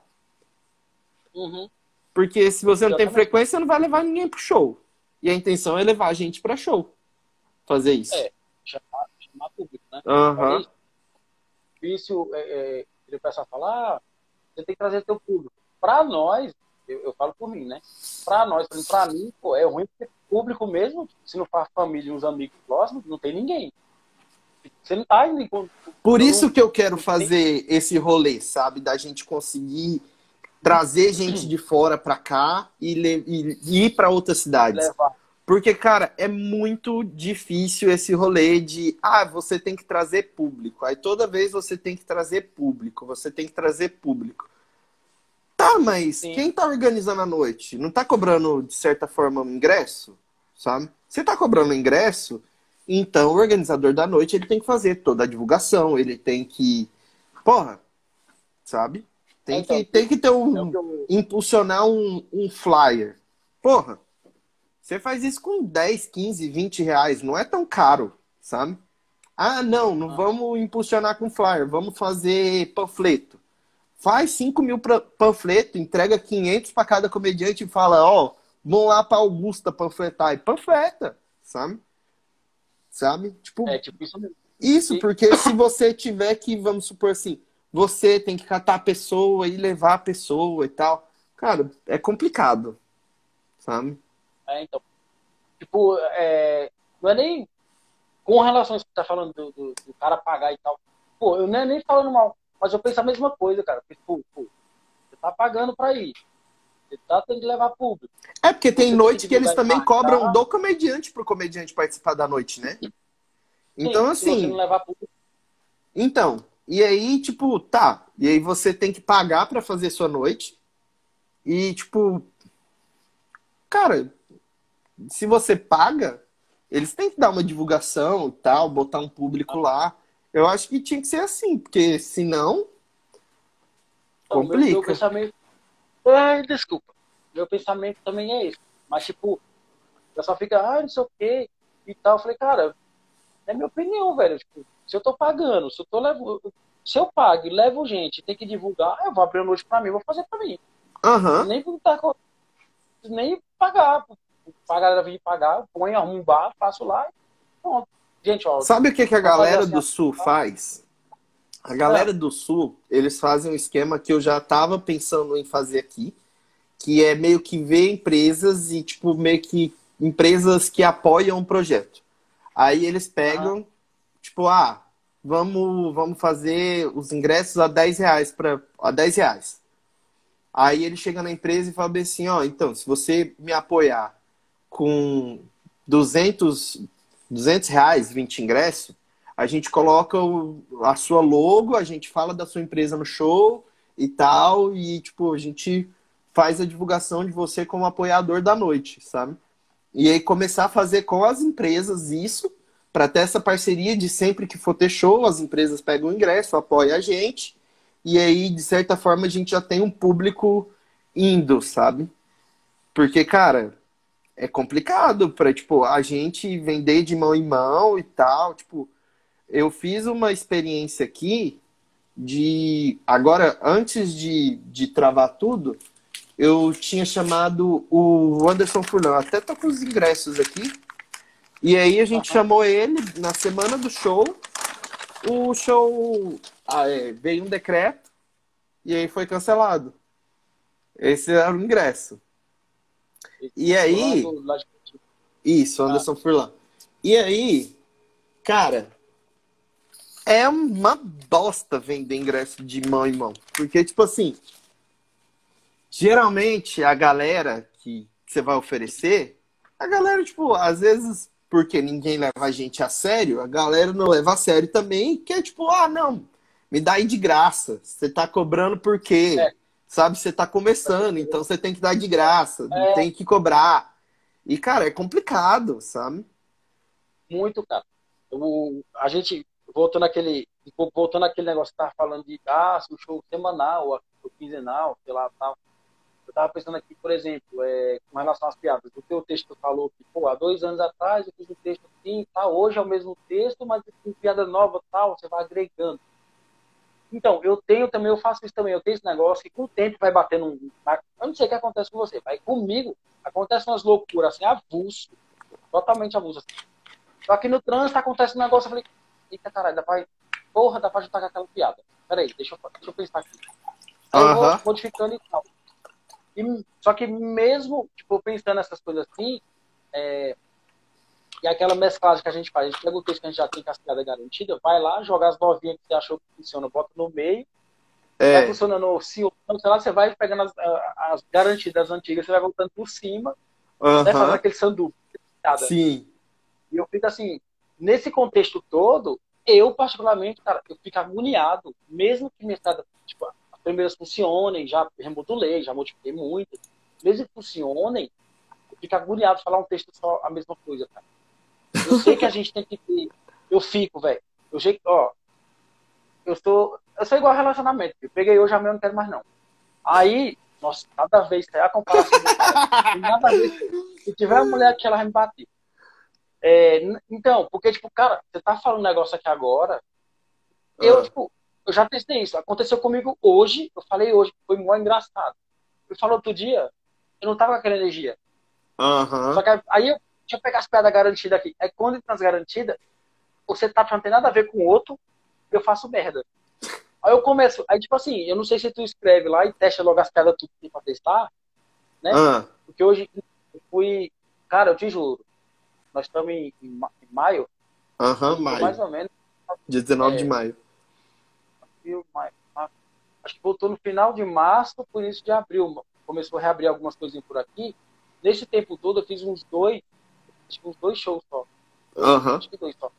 Uhum. Porque se você não tem frequência, você não vai levar ninguém pro show. E a intenção é levar a gente para show. Fazer isso. É, chamar, chamar público, né? Uhum. Difícil é, é, ele começa a falar, ah, você tem que trazer teu público. Para nós, eu, eu, falo por mim, né? Para nós, para mim, pô, é ruim porque público mesmo, se não for família e uns amigos próximos, não tem ninguém. Você não tá indo. Por isso que eu quero fazer esse rolê, sabe? Da gente conseguir trazer gente de fora para cá e, e, e ir para outras cidades. Levar. Porque, cara, é muito difícil esse rolê de, ah, você tem que trazer público. Aí toda vez você tem que trazer público, você tem que trazer público. Tá, mas Sim. quem tá organizando a noite? Não tá cobrando, de certa forma, um ingresso? Sabe? Se tá cobrando ingresso, então o organizador da noite ele tem que fazer toda a divulgação, ele tem que. Porra, sabe? Tem, então, que, tem que ter um. eu... Impulsionar um, um flyer. Porra, você faz isso com 10, 15, 20 reais. Não é tão caro, sabe? Ah, não, não ah. vamos impulsionar com flyer. Vamos fazer panfleto. Faz 5 mil panfleto, entrega 500 para cada comediante e fala: Ó, oh, vão lá para Augusta panfletar. E panfleta, sabe? Sabe? Tipo, é, tipo isso mesmo. Isso, porque se você tiver que, vamos supor assim, você tem que catar a pessoa e levar a pessoa e tal. Cara, é complicado, sabe? É, então. Tipo, é, não é nem com relação a que você tá falando do, do, do, cara pagar e tal. Pô, eu não é nem falando mal, mas eu penso a mesma coisa, cara. Tipo, pô, você tá pagando pra ir. Você tá tendo que levar público. É, porque tem você noite que eles também cobram do comediante pro comediante participar da noite, né? Então, Sim, assim. Levar público. Então, e aí, tipo, tá. E aí você tem que pagar para fazer sua noite. E, tipo, cara, se você paga, eles têm que dar uma divulgação e tal, botar um público lá. Eu acho que tinha que ser assim, porque senão. Complica. Meu, meu pensamento. Ai, desculpa. Meu pensamento também é esse. Mas, tipo, eu só fica, ah, não sei o quê e tal. Eu falei, cara, é minha opinião, velho. Tipo, se eu tô pagando, se eu tô levando. Se eu pago e levo gente, tem que divulgar, eu vou abrir a noite pra mim, vou fazer pra mim. Uhum. Nem, tá, nem pagar. Pra galera vir pagar, põe, arrumo um bar, faço lá e pronto. Gente, ó. Sabe o que, que a galera assim, do Sul faz? A galera é. do Sul, eles fazem um esquema que eu já tava pensando em fazer aqui, que é meio que ver empresas e, tipo, meio que empresas que apoiam o projeto. Aí eles pegam, ah. tipo, ah, vamos, vamos fazer os ingressos a 10 reais para a 10 reais. Aí ele chega na empresa e fala bem assim, ó, então, se você me apoiar com 200, 200 reais, 20 ingressos, a gente coloca o, a sua logo, a gente fala da sua empresa no show e tal, e, tipo, a gente faz a divulgação de você como apoiador da noite, sabe? E aí começar a fazer com as empresas isso, para ter essa parceria de sempre que for ter show, as empresas pegam o ingresso, apoiam a gente, e aí, de certa forma, a gente já tem um público indo, sabe? Porque, cara, é complicado para tipo, a gente vender de mão em mão e tal. Tipo, eu fiz uma experiência aqui de. Agora, antes de, de travar tudo, eu tinha chamado o Anderson Furlan. Até tô com os ingressos aqui. E aí a gente chamou ele na semana do show. O show ah, é, veio um decreto e aí foi cancelado. Esse era o ingresso. E aí. Isso, Anderson ah. Furlan. E aí, cara, é uma bosta vender ingresso de mão em mão. Porque, tipo assim, geralmente a galera que, que você vai oferecer, a galera, tipo, às vezes, porque ninguém leva a gente a sério, a galera não leva a sério também, que é tipo, ah, não, me dá aí de graça. Você tá cobrando por quê? É. Sabe, você tá começando, então você tem que dar de graça, é. tem que cobrar. E, cara, é complicado, sabe? Muito, cara. O, a gente, voltando aquele, voltando aquele negócio que tava falando de, ah, se o show semanal, ou quinzenal, sei lá, tal. Eu tava pensando aqui, por exemplo, é, com relação às piadas. O teu texto falou que, pô, há dois anos atrás eu fiz um texto assim, tal, hoje é o mesmo texto, mas com piada nova, tal, você vai agregando. Então, eu tenho também, eu faço isso também. Eu tenho esse negócio que com o tempo vai batendo um. Eu não sei o que acontece com você, mas comigo acontece umas loucuras assim, avulso. Totalmente avulso. Assim. Só que no trânsito acontece um negócio, eu falei, eita caralho, dá pra. Porra, dá pra juntar com aquela piada. Peraí, deixa eu, deixa eu pensar aqui. Aí eu vou modificando e tal. E, só que mesmo, tipo, pensando nessas coisas assim, é, e aquela mesclagem que a gente faz, a gente pega o texto que a gente já tem cascada garantida, vai lá, joga as novinhas que você achou que funciona, bota no meio. É. Vai funcionando no sei lá, você vai pegando as, as garantidas antigas, você vai voltando por cima, uhum. né, fazendo aquele sanduíche. Sim. E eu fico assim, nesse contexto todo, eu particularmente, cara, eu fico agoniado, mesmo que minha estrada, tipo, as primeiras funcionem, já remodulei, já modifiquei muito, mesmo que funcionem, eu fico agoniado de falar um texto só a mesma coisa, cara. Eu sei que a gente tem que ter. Eu fico, velho. Eu sei que, ó. Eu sou. Eu sou igual relacionamento. Eu peguei hoje, amanhã eu não quero mais, não. Aí, nossa, cada vez que é a comparação cada vez que tiver uma mulher que ela vai me bater. É, então, porque, tipo, cara, você tá falando um negócio aqui agora. Eu, ah. tipo, eu já testei isso. Aconteceu comigo hoje. Eu falei hoje, foi muito engraçado. Eu falou outro dia, eu não tava com aquela energia. Uhum. Só que aí eu deixa eu pegar as piadas garantidas aqui. É quando entra nas garantidas, você tá não tem nada a ver com o outro, eu faço merda. Aí eu começo, aí tipo assim, eu não sei se tu escreve lá e testa logo as piadas tudo pra testar, né? Ah. Porque hoje eu fui, cara, eu te juro, nós estamos em, em, maio. Aham, uhum, maio. Mais ou menos. Dia 19 é, de maio. maio. Acho que voltou no final de março, por isso de abril. Começou a reabrir algumas coisinhas por aqui. Nesse tempo todo eu fiz uns dois, acho que uns dois shows só. Uhum. Acho que dois só.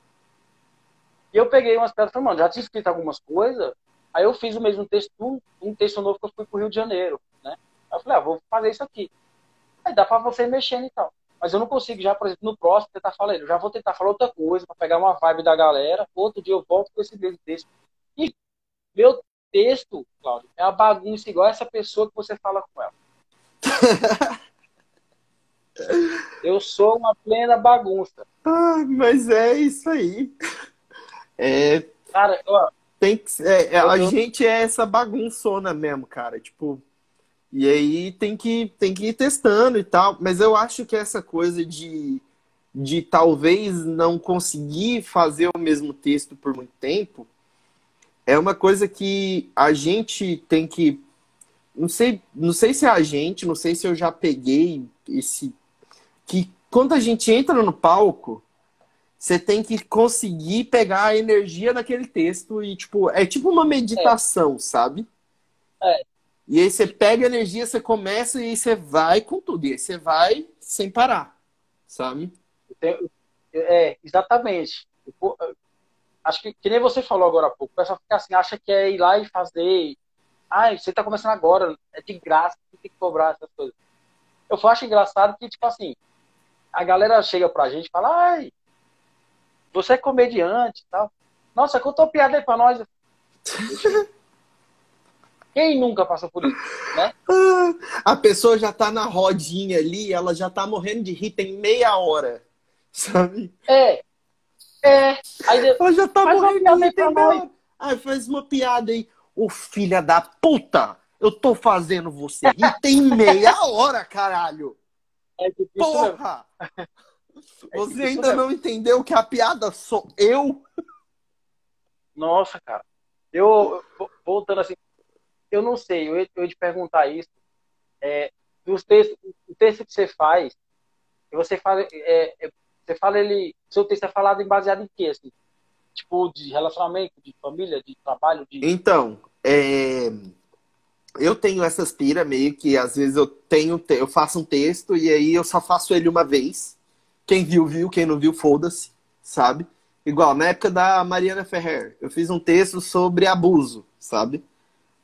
E eu peguei umas pedras e falei, mano, já tinha escrito algumas coisas, aí eu fiz o mesmo texto, um, um texto novo que eu fui pro Rio de Janeiro, né? Aí eu falei, ah, vou fazer isso aqui. Aí dá pra você mexendo e tal. Mas eu não consigo já, por exemplo, no próximo tentar falar, eu já vou tentar falar outra coisa, pra pegar uma vibe da galera, outro dia eu volto com esse mesmo texto. E meu texto, Cláudio, é uma bagunça igual essa pessoa que você fala com ela. <laughs> Eu sou uma plena bagunça. Ah, mas é isso aí. É, cara, ó, tem que, é, é a gente é essa bagunçona mesmo, cara. Tipo, e aí tem que, tem que ir testando e tal. Mas eu acho que essa coisa de, de talvez não conseguir fazer o mesmo texto por muito tempo é uma coisa que a gente tem que. Não sei, não sei se é a gente, não sei se eu já peguei esse que quando a gente entra no palco, você tem que conseguir pegar a energia daquele texto e, tipo, é tipo uma meditação, é. sabe? É. E aí você pega a energia, você começa e você vai com tudo. E aí você vai sem parar, sabe? É, exatamente. Acho que, que nem você falou agora há pouco, o pessoal fica assim, acha que é ir lá e fazer. Ah, você tá começando agora, é de graça, tem que cobrar essas coisas. Eu acho engraçado que, tipo assim, a galera chega pra gente e fala, ai, você é comediante e tal. Nossa, contou piada aí pra nós. <laughs> Quem nunca passou por isso, né? A pessoa já tá na rodinha ali, ela já tá morrendo de rir tem meia hora, sabe? É, é. Aí, ela já tá morrendo de rir tem meia hora. Ai, faz uma piada aí. Ô filha da puta, eu tô fazendo você rir tem meia hora, caralho. É Porra! É Você ainda mesmo. não entendeu que a piada sou eu? Nossa, cara. Eu, voltando assim, eu não sei, eu ia, eu ia te perguntar isso. É, dos textos, o texto que você faz, você fala, é, é, você fala ele, seu texto é falado em baseado em quê, assim? Tipo, de relacionamento, de família, de trabalho, de... Então, é, eu tenho essas pira meio que às vezes eu tenho, te- eu faço um texto e aí eu só faço ele uma vez. Quem viu, viu, quem não viu, foda-se, sabe? Igual na época da Mariana Ferrer, eu fiz um texto sobre abuso, sabe?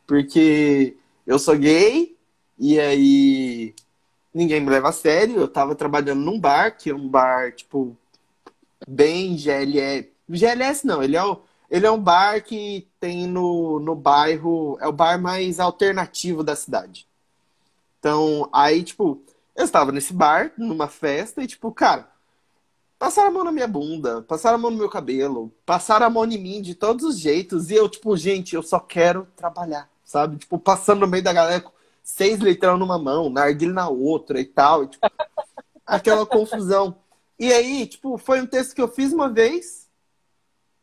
Porque eu sou gay e aí ninguém me leva a sério. Eu tava trabalhando num bar, que é um bar, tipo, bem GLS. GLS não, ele é, o, ele é um bar que tem no, no bairro, é o bar mais alternativo da cidade. Então, aí, tipo, eu estava nesse bar, numa festa, e, tipo, cara, passaram a mão na minha bunda, passaram a mão no meu cabelo, passaram a mão em mim de todos os jeitos, e eu, tipo, gente, eu só quero trabalhar, sabe? Tipo, passando no meio da galera com seis litrão numa mão, narguilha na outra e tal, e, tipo, <laughs> aquela confusão. E aí, tipo, foi um texto que eu fiz uma vez,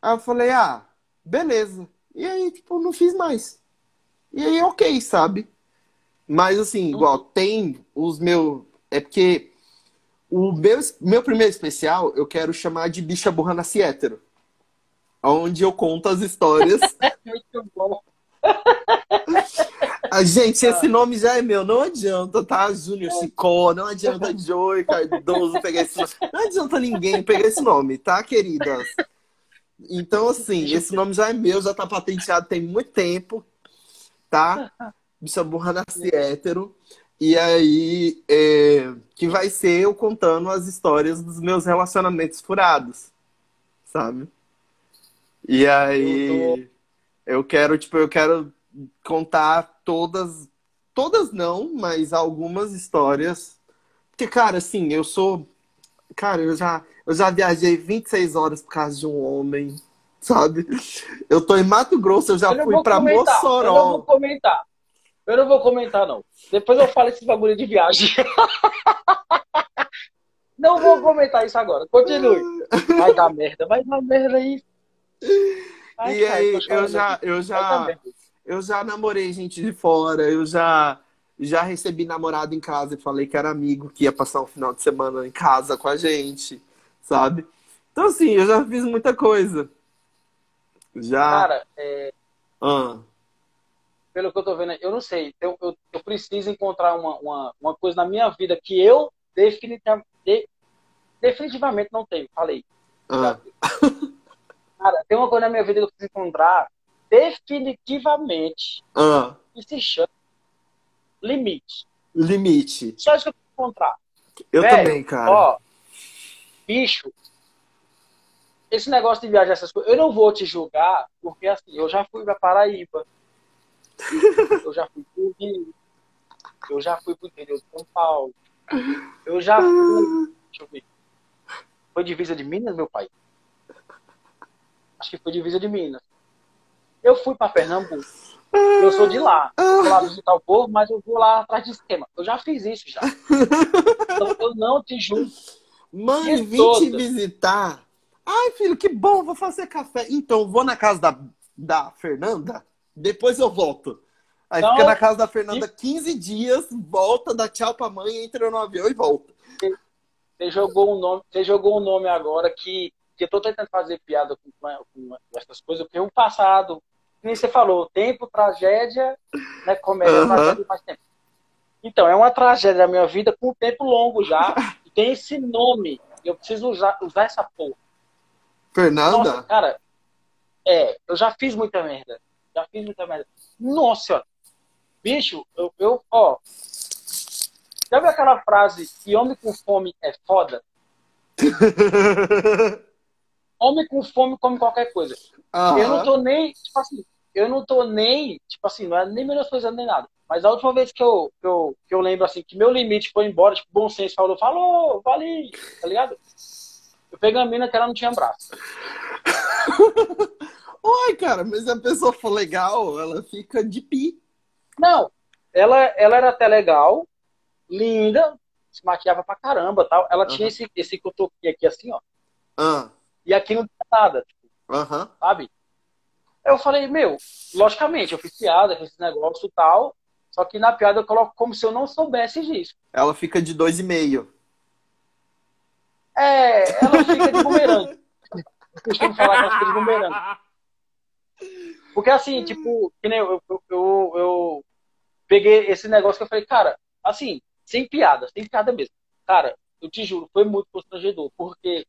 aí eu falei, ah, beleza. E aí, tipo, não fiz mais. E aí, ok, sabe? Mas assim, igual, tem os meus. É porque o meu, meu primeiro especial eu quero chamar de Bicha Burra Nasce Hétero. Onde eu conto as histórias. <laughs> Muito bom. Ah, gente, esse nome já é meu, não adianta, tá? Júnior Chicó, não adianta Joey Cardoso pegar esse nome. Não adianta ninguém pegar esse nome, tá, queridas? Então, assim, esse nome já é meu, já tá patenteado tem muito tempo, tá? Bicha burra nasce hétero. E aí, é, que vai ser eu contando as histórias dos meus relacionamentos furados, sabe? E aí, eu quero, tipo, eu quero contar todas, todas não, mas algumas histórias. Porque, cara, assim, eu sou. Cara, eu já, eu já viajei 26 horas por causa de um homem, sabe? Eu tô em Mato Grosso, eu já Eu fui pra comentar, Eu não Mossoró. vou comentar. Eu não vou comentar, não. Depois eu falo esse bagulho de viagem. <laughs> Não vou comentar isso agora. Continue. Vai dar merda, vai dar merda aí. Ai, E cara, aí, eu já, eu já, eu já namorei gente de fora, eu já, já recebi namorado em casa e falei que era amigo, que ia passar um final de semana em casa com a gente, sabe? Então, assim, eu já fiz muita coisa. Já. Cara, é, Ah, pelo que eu tô vendo, eu não sei. Eu, eu, eu preciso encontrar uma, uma, uma coisa na minha vida que eu definitivamente, de- definitivamente não tenho. Falei. ah. Cara, tem uma coisa na minha vida que eu preciso encontrar definitivamente Ah, que se chama limite. limite. Só isso que eu preciso encontrar. Eu também, cara. Ó, bicho, esse negócio de viajar essas coisas, eu não vou te julgar, porque assim, eu já fui pra Paraíba, eu já fui pro Rio, eu já fui pro interior de São Paulo, eu já fui, deixa eu ver, foi divisa de Minas, meu pai? Acho que foi divisa de Minas. Eu fui pra Pernambuco, eu sou de lá, vou lá visitar o povo, mas eu vou lá atrás de esquema. Eu já fiz isso já. Então eu não te julgo. Mãe, vim te visitar. Ai, filho, que bom, vou fazer café. Então, vou na casa da, da Fernanda, depois eu volto. Aí Não, fica na casa da Fernanda 15 dias, volta, dá tchau pra mãe, entra no avião e volta. Você jogou um nome, você jogou um nome agora que, que eu tô tentando fazer piada com, com essas coisas, porque o passado, nem você falou, tempo, tragédia, né? Comédia, Aham. tragédia faz tempo. Então, é uma tragédia da minha vida com um tempo longo já. e tem esse nome. Eu preciso usar, usar essa porra. Fernanda? Nossa, cara, é, eu já fiz muita merda. Já fiz muita merda. Nossa, bicho, eu, eu, ó. Já viu aquela frase que homem com fome é foda? <laughs> Homem com fome come qualquer coisa. Aham. Eu não tô nem, tipo assim, eu não tô nem, tipo assim, não é nem menosprezando nem nada. Mas a última vez que eu, que eu, que eu lembro, assim, que meu limite foi embora, tipo, bom senso falou, falou, valeu, tá ligado? Eu peguei uma mina que ela não tinha braço. <laughs> Oi, cara, mas se a pessoa for legal, ela fica de pi. Não, ela, ela era até legal, linda, se maquiava pra caramba tal. Ela tinha esse, esse cotoquinho aqui assim, ó. Ah, E aqui não tinha nada, tipo, Aham. sabe? Eu falei, meu, logicamente, eu fiz piada, fiz esse negócio e tal. Só que na piada eu coloco como se eu não soubesse disso. Ela fica de dois e meio. É, ela fica de bumerangue. Eu costumo falar que ela fica de bumerangue. Porque assim, tipo, que nem eu, eu, eu, eu peguei esse negócio que eu falei, cara, assim, sem piada, sem piada mesmo. Cara, eu te juro, foi muito constrangedor, porque,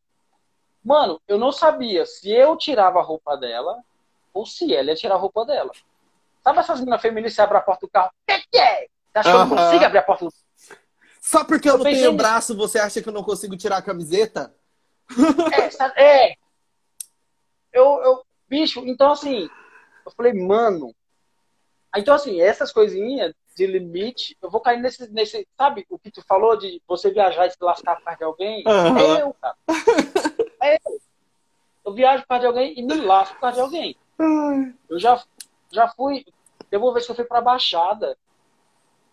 mano, eu não sabia se eu tirava a roupa dela ou se ela ia tirar a roupa dela. Sabe essas meninas feministas que abrem a porta do carro? Que que é? Você acha que eu não consigo abrir a porta do Só porque eu Eu não tenho nisso. braço, você acha que eu não consigo tirar a camiseta? É, é. Eu, eu, bicho, então assim, eu falei, mano. Então, assim, essas coisinhas de limite, eu vou cair nesse, nesse. Sabe o que tu falou de você viajar e se lascar por causa de alguém? Aham. É eu, cara. É eu. Eu viajo por causa de alguém e me lasco por causa de alguém. Eu já, já fui. Teve uma vez que eu fui pra Baixada.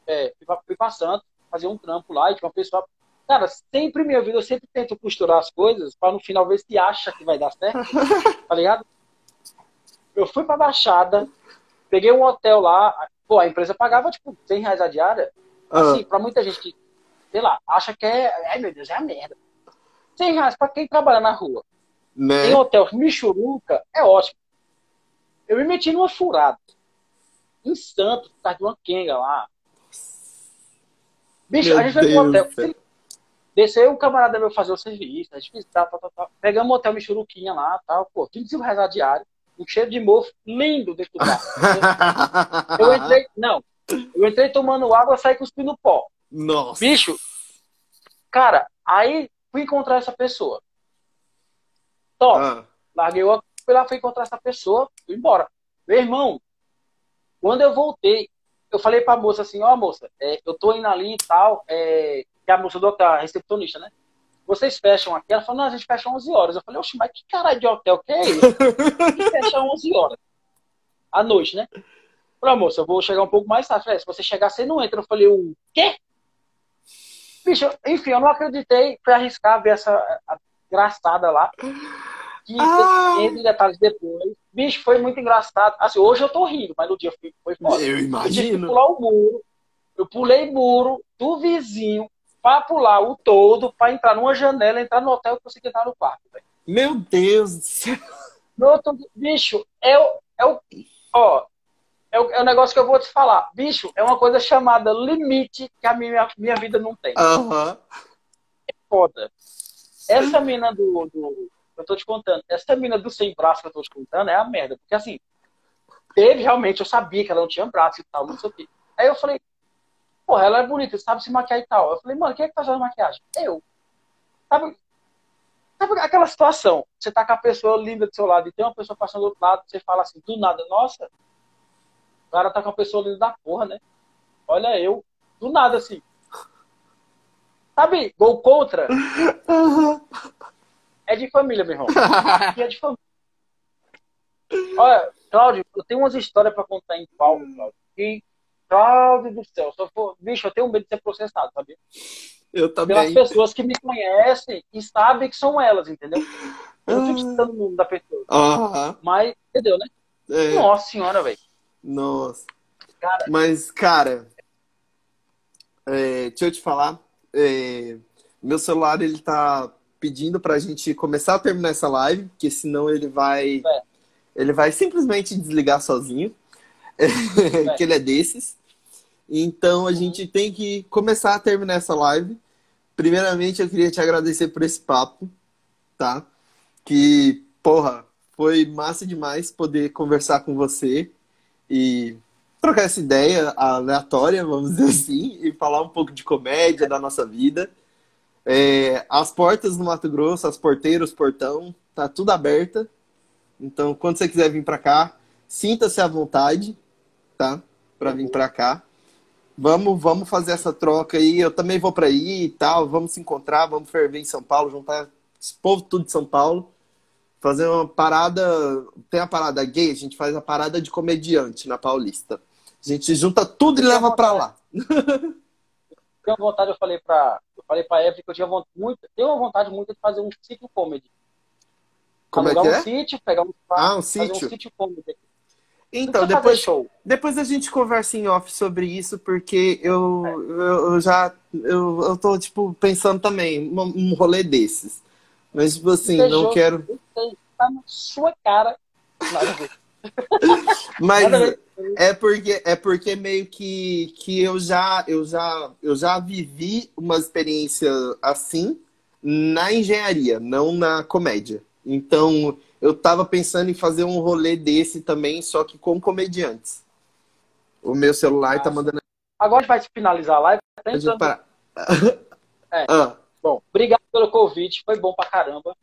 É, fui, pra, fui pra Santos, fazer um trampo lá e tinha uma pessoa. Cara, sempre em minha vida eu sempre tento costurar as coisas pra no final ver se acha que vai dar certo. <laughs> tá ligado? Eu fui pra Baixada, peguei um hotel lá. Pô, a empresa pagava tipo 100 reais a diária. Ah, Assim, pra muita gente que, sei lá, acha que é. Ai meu Deus, é a merda. 100 reais pra quem trabalha na rua. né? Em hotel Michuruca, é ótimo. Eu me meti numa furada. Em Santos, por causa de uma quenga lá. Bicho, Meu a gente foi pro hotel. Desceu um camarada meu fazer o serviço, a gente fez tal, tal, tal. Pegamos um hotel Michuruquinha lá, tal, pô, 25 reais a diária, um cheiro de mofo lindo dentro do. <laughs> Eu entrei, não, eu entrei tomando água, saí cuspindo pó. Nossa. Bicho, cara, aí fui encontrar essa pessoa. Top. Ah, Larguei o fui lá, fui encontrar essa pessoa, fui embora. Meu irmão, quando eu voltei, eu falei pra moça assim, ó moça, é, eu tô indo ali e tal, é, que é a moça do hotel, a recepcionista, né? Vocês fecham aqui? Ela falou, não, a gente fecha 11 horas. Eu falei, oxe, mas que caralho de hotel que é? Que <laughs> fecha 11 horas? À noite, né? Falei, "Ah, moça, eu vou chegar um pouco mais tarde. Falei, se você chegar, você não entra. Eu falei, o quê? Bicho, enfim, eu não acreditei. Fui arriscar ver essa a engraçada lá. Que Ah! entre detalhes depois. Bicho, foi muito engraçado. Assim, hoje eu tô rindo, mas no dia foi, foi foda. eu Eu que imagino. pular o muro. Eu pulei muro do vizinho pra pular o todo, pra entrar numa janela, entrar no hotel e conseguir entrar no quarto. velho. Meu Deus do céu. No outro, bicho, é o, é o, ó, é o, é o negócio que eu vou te falar. Bicho, é uma coisa chamada limite que a minha, minha vida não tem. Aham. Foda. Essa mina do, do, eu tô te contando, essa mina do sem braço que eu tô te contando é a merda. Porque assim, teve realmente, eu sabia que ela não tinha braço e tal, não sei o quê. Aí eu falei, porra, ela é bonita, sabe se maquiar e tal. Eu falei, mano, quem é que faz a maquiagem? Eu. Sabe, sabe aquela situação? Você tá com a pessoa linda do seu lado e tem uma pessoa passando do outro lado, você fala assim, do nada, nossa, o cara tá com a pessoa linda da porra, né? Olha eu, do nada assim. Sabe, gol contra. <laughs> é de família, meu irmão. Aqui é de família. Olha, Cláudio, eu tenho umas histórias pra contar em palco, Cláudio. E, Cláudio do céu, eu for, bicho, eu tenho medo de ser processado, sabe? Eu pelas também. pessoas que me conhecem e sabem que são elas, entendeu? Eu não fico citando o nome da pessoa. Aham. Mas, entendeu, né? É. Nossa senhora, velho. Nossa. Cara, Mas, cara, é, deixa eu te falar. é, meu celular, ele tá pedindo pra gente começar a terminar essa live, porque senão ele vai. É. Ele vai simplesmente desligar sozinho. <laughs> que ele é desses. Então a gente tem que começar a terminar essa live. Primeiramente, eu queria te agradecer por esse papo, tá? Que, porra, foi massa demais poder conversar com você e trocar essa ideia aleatória, vamos dizer assim, e falar um pouco de comédia da nossa vida. É, as portas do Mato Grosso, as porteiras, portão, tá tudo aberta. Então, quando você quiser vir pra cá, sinta-se à vontade, tá? Pra vir pra cá. Vamos, vamos fazer essa troca aí. Eu também vou pra aí e tal. Vamos se encontrar, vamos ferver em São Paulo, juntar esse povo tudo de São Paulo. Fazer uma parada. Tem a parada gay, a gente faz a parada de comediante na Paulista. A gente junta tudo e leva pra lá. <laughs> tenho vontade, eu falei pra, eu falei pra Evelyn que eu tinha vontade, muito, tenho uma vontade muito de fazer um sítio comedy. Como é Alugar que é? um sítio, pegar um Ah, um sítio. um sítio comedy. Então, Não depois, show. depois a gente conversa em off sobre isso, porque eu, eu, eu já eu, eu tô, tipo, pensando também um, um rolê desses. Mas, tipo assim, não Fechou. quero. Tá na sua cara. Nada. <laughs> Mas é porque é porque meio que, que eu já eu já eu já vivi uma experiência assim na engenharia, não na comédia. Então, eu tava pensando em fazer um rolê desse também, só que com comediantes. O meu celular tá Nossa. mandando Agora a gente vai finalizar a live. Tá entrando- parar. <laughs> É. Ah, Bom, obrigado pelo convite. Foi bom pra caramba.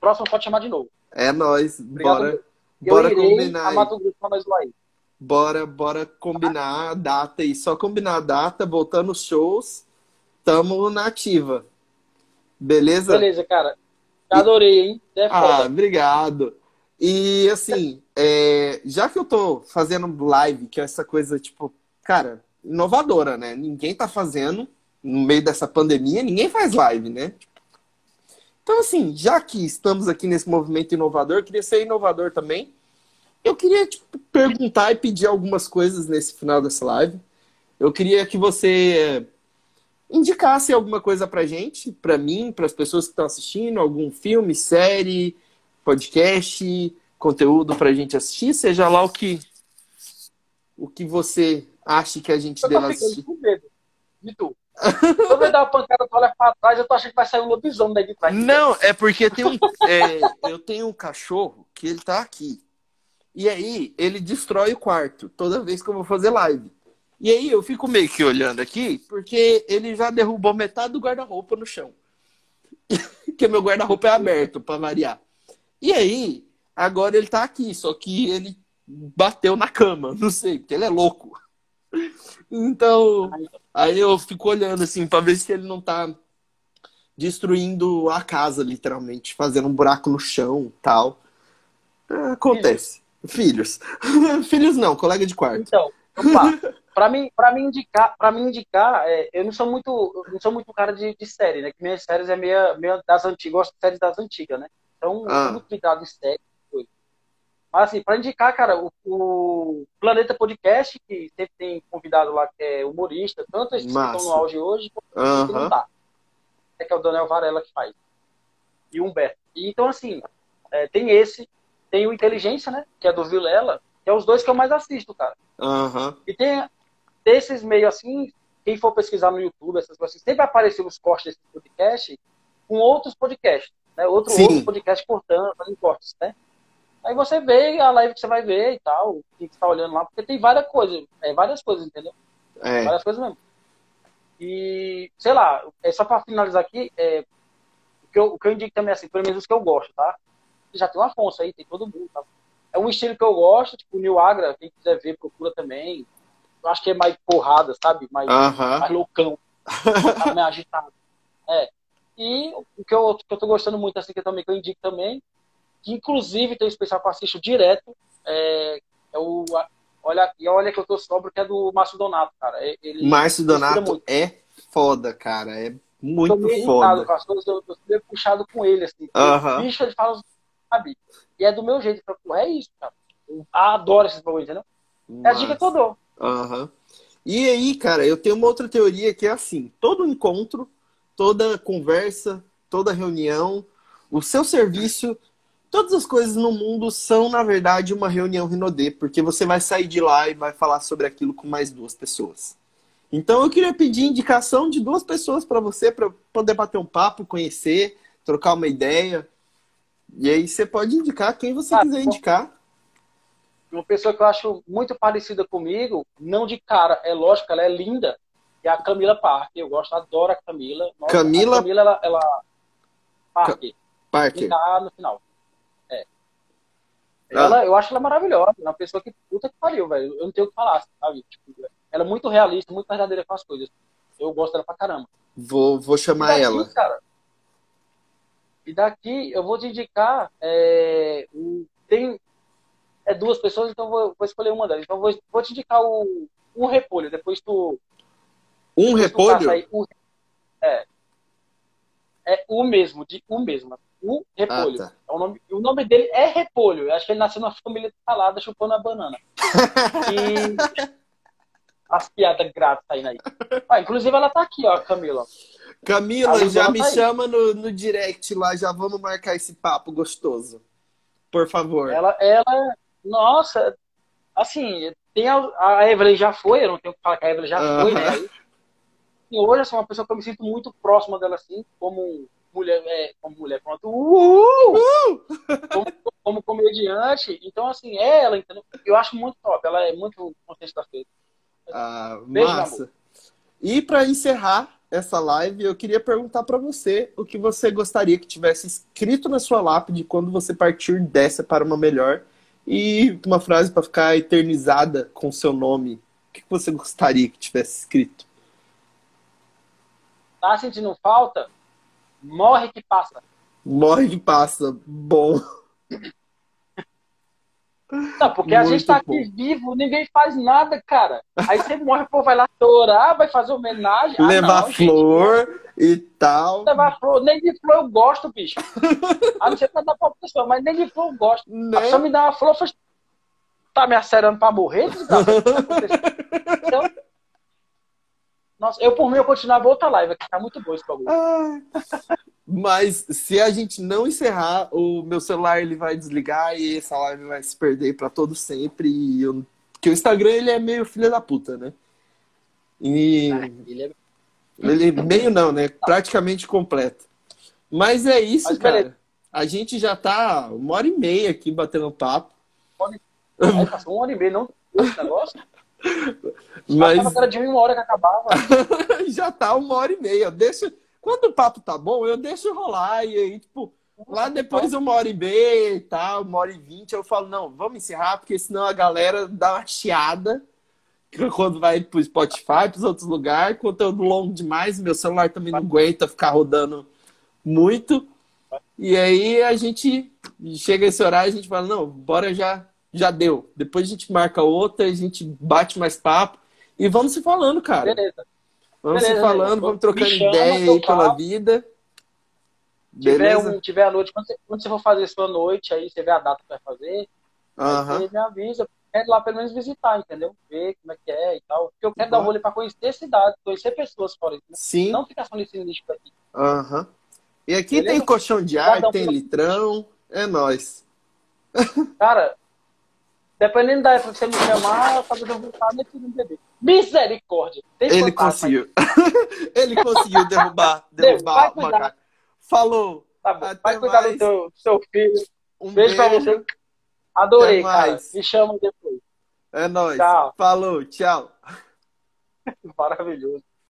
Próximo pode chamar de novo. é nóis, Obrigado bora. Bora eu irei combinar a. Mato Grosso mais lá aí. Bora, bora combinar a data aí. Só combinar a data, voltando os shows, tamo na ativa. Beleza? Beleza, cara. Adorei, hein? É Ah, obrigado. E assim, é, já que eu tô fazendo live, que é essa coisa, tipo, cara, inovadora, né? Ninguém tá fazendo no meio dessa pandemia, ninguém faz live, né? Então, assim, já que estamos aqui nesse movimento inovador, queria ser inovador também. Eu queria tipo, perguntar e pedir algumas coisas nesse final dessa live. Eu queria que você indicasse alguma coisa pra gente, pra mim, para as pessoas que estão assistindo, algum filme, série, podcast, conteúdo pra gente assistir, seja lá o que o que você acha que a gente ficando assistir. com medo de tu. Quando eu dar uma pancada, tu olha pra trás, eu tô achando que vai sair um lobisomem daí de trás. Não, é porque tem um, é, eu tenho um cachorro que ele tá aqui. E aí ele destrói o quarto toda vez que eu vou fazer live. E aí eu fico meio que olhando aqui, porque ele já derrubou metade do guarda-roupa no chão. <laughs> Porque meu guarda-roupa é aberto, pra variar. E aí, agora ele tá aqui, só que ele bateu na cama, <laughs> não sei, porque ele é louco. Então, aí eu fico olhando assim, pra ver se ele não tá destruindo a casa, literalmente, fazendo um buraco no chão tal. É, acontece. Filhos. <laughs> Filhos não, colega de quarto. Então, vamos lá. Pra mim, pra mim indicar, para mim indicar, é, eu não sou muito, não sou muito cara de, de série, né? Que minhas séries é meio, meio das antigas, gosto de séries das antigas, né? Então, Ah. muito ligado em série. Mas assim, pra indicar, cara, o, o Planeta Podcast, que sempre tem convidado lá que é humorista, tanto esses que Massa. estão no auge hoje, quanto os que não tá. É que é o Daniel Varela que faz. E o Humberto. E, então, assim, é, tem esse, tem o Inteligência, né? Que é do Vilela, que é os dois que eu mais assisto, cara. Aham. E tem desses meio assim, quem for pesquisar no YouTube, essas coisas, assim, sempre aparecem os cortes desse podcast com outros podcasts, né? Outro, Sim. outro podcast cortando, fazendo cortes, né? Aí você vê a live que você vai ver e tal, o que você tá olhando lá, porque tem várias coisas, é, várias coisas, entendeu? É. Várias coisas mesmo. E, sei lá, é só pra finalizar aqui, é, o, que eu, o que eu indico também, assim, pelo menos os que eu gosto, tá? Já tem o Afonso aí, tem todo mundo, tá? É um estilo que eu gosto, tipo, o New Agra, quem quiser ver, procura também. Eu acho que é mais porrada, sabe? Mais, Aham. mais loucão, tá mais agitado. <laughs> É. E o que eu, que eu tô gostando muito, assim, que eu também, que eu indico também, que inclusive tem um especial que eu assisto direto, é, é o... Olha, e olha que eu tô sóbrio, que é do Márcio Donato, cara. É, Ele, Márcio Donato é foda, cara. É tô muito meio irritado foda. com as coisas, eu tô meio puxado com ele, assim. Bicho, ele fala, sabe? E é do meu jeito. Falo, é isso, cara. Eu adoro esses bagulhos, entendeu? É a dica que eu dou. Aham. E aí, cara, eu tenho uma outra teoria que é assim: todo encontro, toda conversa, toda reunião, o seu serviço, todas as coisas no mundo são, na verdade, uma reunião Rinodê, porque você vai sair de lá e vai falar sobre aquilo com mais duas pessoas. Então eu queria pedir indicação de duas pessoas para você, para poder bater um papo, conhecer, trocar uma ideia. E aí você pode indicar quem você Ah, quiser indicar. Uma pessoa que eu acho muito parecida comigo, não de cara, é lógico, ela é linda, é a Camila Parker. Eu gosto, adoro a Camila. Nossa, Camila- A Camila, ela. ela... Parker. Parker. Tá no final. É. Ah. Ela, eu acho ela maravilhosa. É uma pessoa que puta que pariu, velho. Eu não tenho o que falar, sabe? Tipo, ela é muito realista, muito verdadeira com as coisas. Eu gosto dela pra caramba. Vou, vou chamar daqui, ela. cara, e daqui eu vou te indicar. é, tem é duas pessoas, então vou, vou escolher uma delas. Então vou, vou te indicar o, o Repolho. Depois tu, Um repolho? Aí, o, é. É o mesmo, de o mesmo. O repolho. Ah, tá. é o, nome, o nome dele é repolho. Eu acho que ele nasceu numa família de salada chupando a banana. <laughs> e as piadas grátis saindo aí. Ah, inclusive ela tá aqui, ó, Camila. Camila, já me tá chama no, no direct lá, já vamos marcar esse papo gostoso. Por favor. Ela, ela nossa, assim, tem a, a Evelyn já foi, eu não tenho que falar que a Evelyn já foi, né? E hoje eu sou uma pessoa que eu me sinto muito próxima dela, assim, como mulher, é, como mulher, pronto, uh! Uh! Como, como, comediante. Então, assim, é ela, entendeu? Eu acho muito top, ela é muito consciente das coisas. Ah, Beijo, massa. E para encerrar essa live, eu queria perguntar para você o que você gostaria que tivesse escrito na sua lápide quando você partir dessa para uma melhor e uma frase para ficar eternizada com seu nome. O que você gostaria que tivesse escrito? Tá sentindo falta? Morre que passa. Morre que passa. Bom. <laughs> Não, porque Muito a gente tá aqui vivo, ninguém faz nada, cara. Aí você morre, o povo vai lá chorar, vai fazer homenagem. Ah, Levar não, flor gente, e tal. Levar flor, nem de flor eu gosto, bicho. A não ser pra dar pra pessoa, mas nem de flor eu gosto. Né? A pessoa me dá uma flor, faz... tá me acerando pra morrer, desgraça? <laughs> então, nossa, eu por mim eu continuava outra live, que tá muito bom esse bagulho. <laughs> Mas se a gente não encerrar, o meu celular ele vai desligar e essa live vai se perder para todo sempre. E eu... Porque o Instagram ele é meio filha da puta, né? E ah, ele, é... ele é meio não, né? Praticamente completo. Mas é isso, Mas, cara. A gente já tá uma hora e meia aqui batendo papo. Uma hora e meia, não? Esse negócio? Mas... Era de uma hora que acabava. <laughs> já tá uma hora e meia. Deixa quando o papo tá bom, eu deixo rolar e aí, tipo, lá depois uma hora e meia e tal, uma hora e vinte, eu falo, não, vamos encerrar, porque senão a galera dá uma chiada <laughs> quando vai pro Spotify, pros outros lugares, conteúdo longo demais, meu celular também não aguenta ficar rodando muito. E aí a gente chega esse horário, a gente fala, não, bora já, já deu. Depois a gente marca outra, a gente bate mais papo e vamos se falando, cara. Beleza. Vamos Beleza, se falando, vamos trocando ideia aí pela vida. Tiver, um, tiver a noite, quando você, quando você for fazer sua noite, aí você vê a data que vai fazer, uhum. você me avisa. Quero lá pelo menos visitar, entendeu? Ver como é que é e tal. Porque eu quero uhum. dar um rolê pra conhecer cidade, conhecer pessoas fora. Né? Sim. Não ficar só nesse lixo aqui. Aham. E aqui Beleza? tem colchão de ar, tem litrão, é nós. Cara, Dependendo da época que você me chamar, eu tava dando vontade de um bebê. Misericórdia! Ele conseguiu. <laughs> Ele conseguiu derrubar, <laughs> derrubar o macaco. Falou. Tá bom. Até vai cuidar mais. do teu, seu filho. Um beijo, beijo pra você. Adorei, cara. Me chama depois. É nóis. Tchau. Falou, tchau. <laughs> Maravilhoso.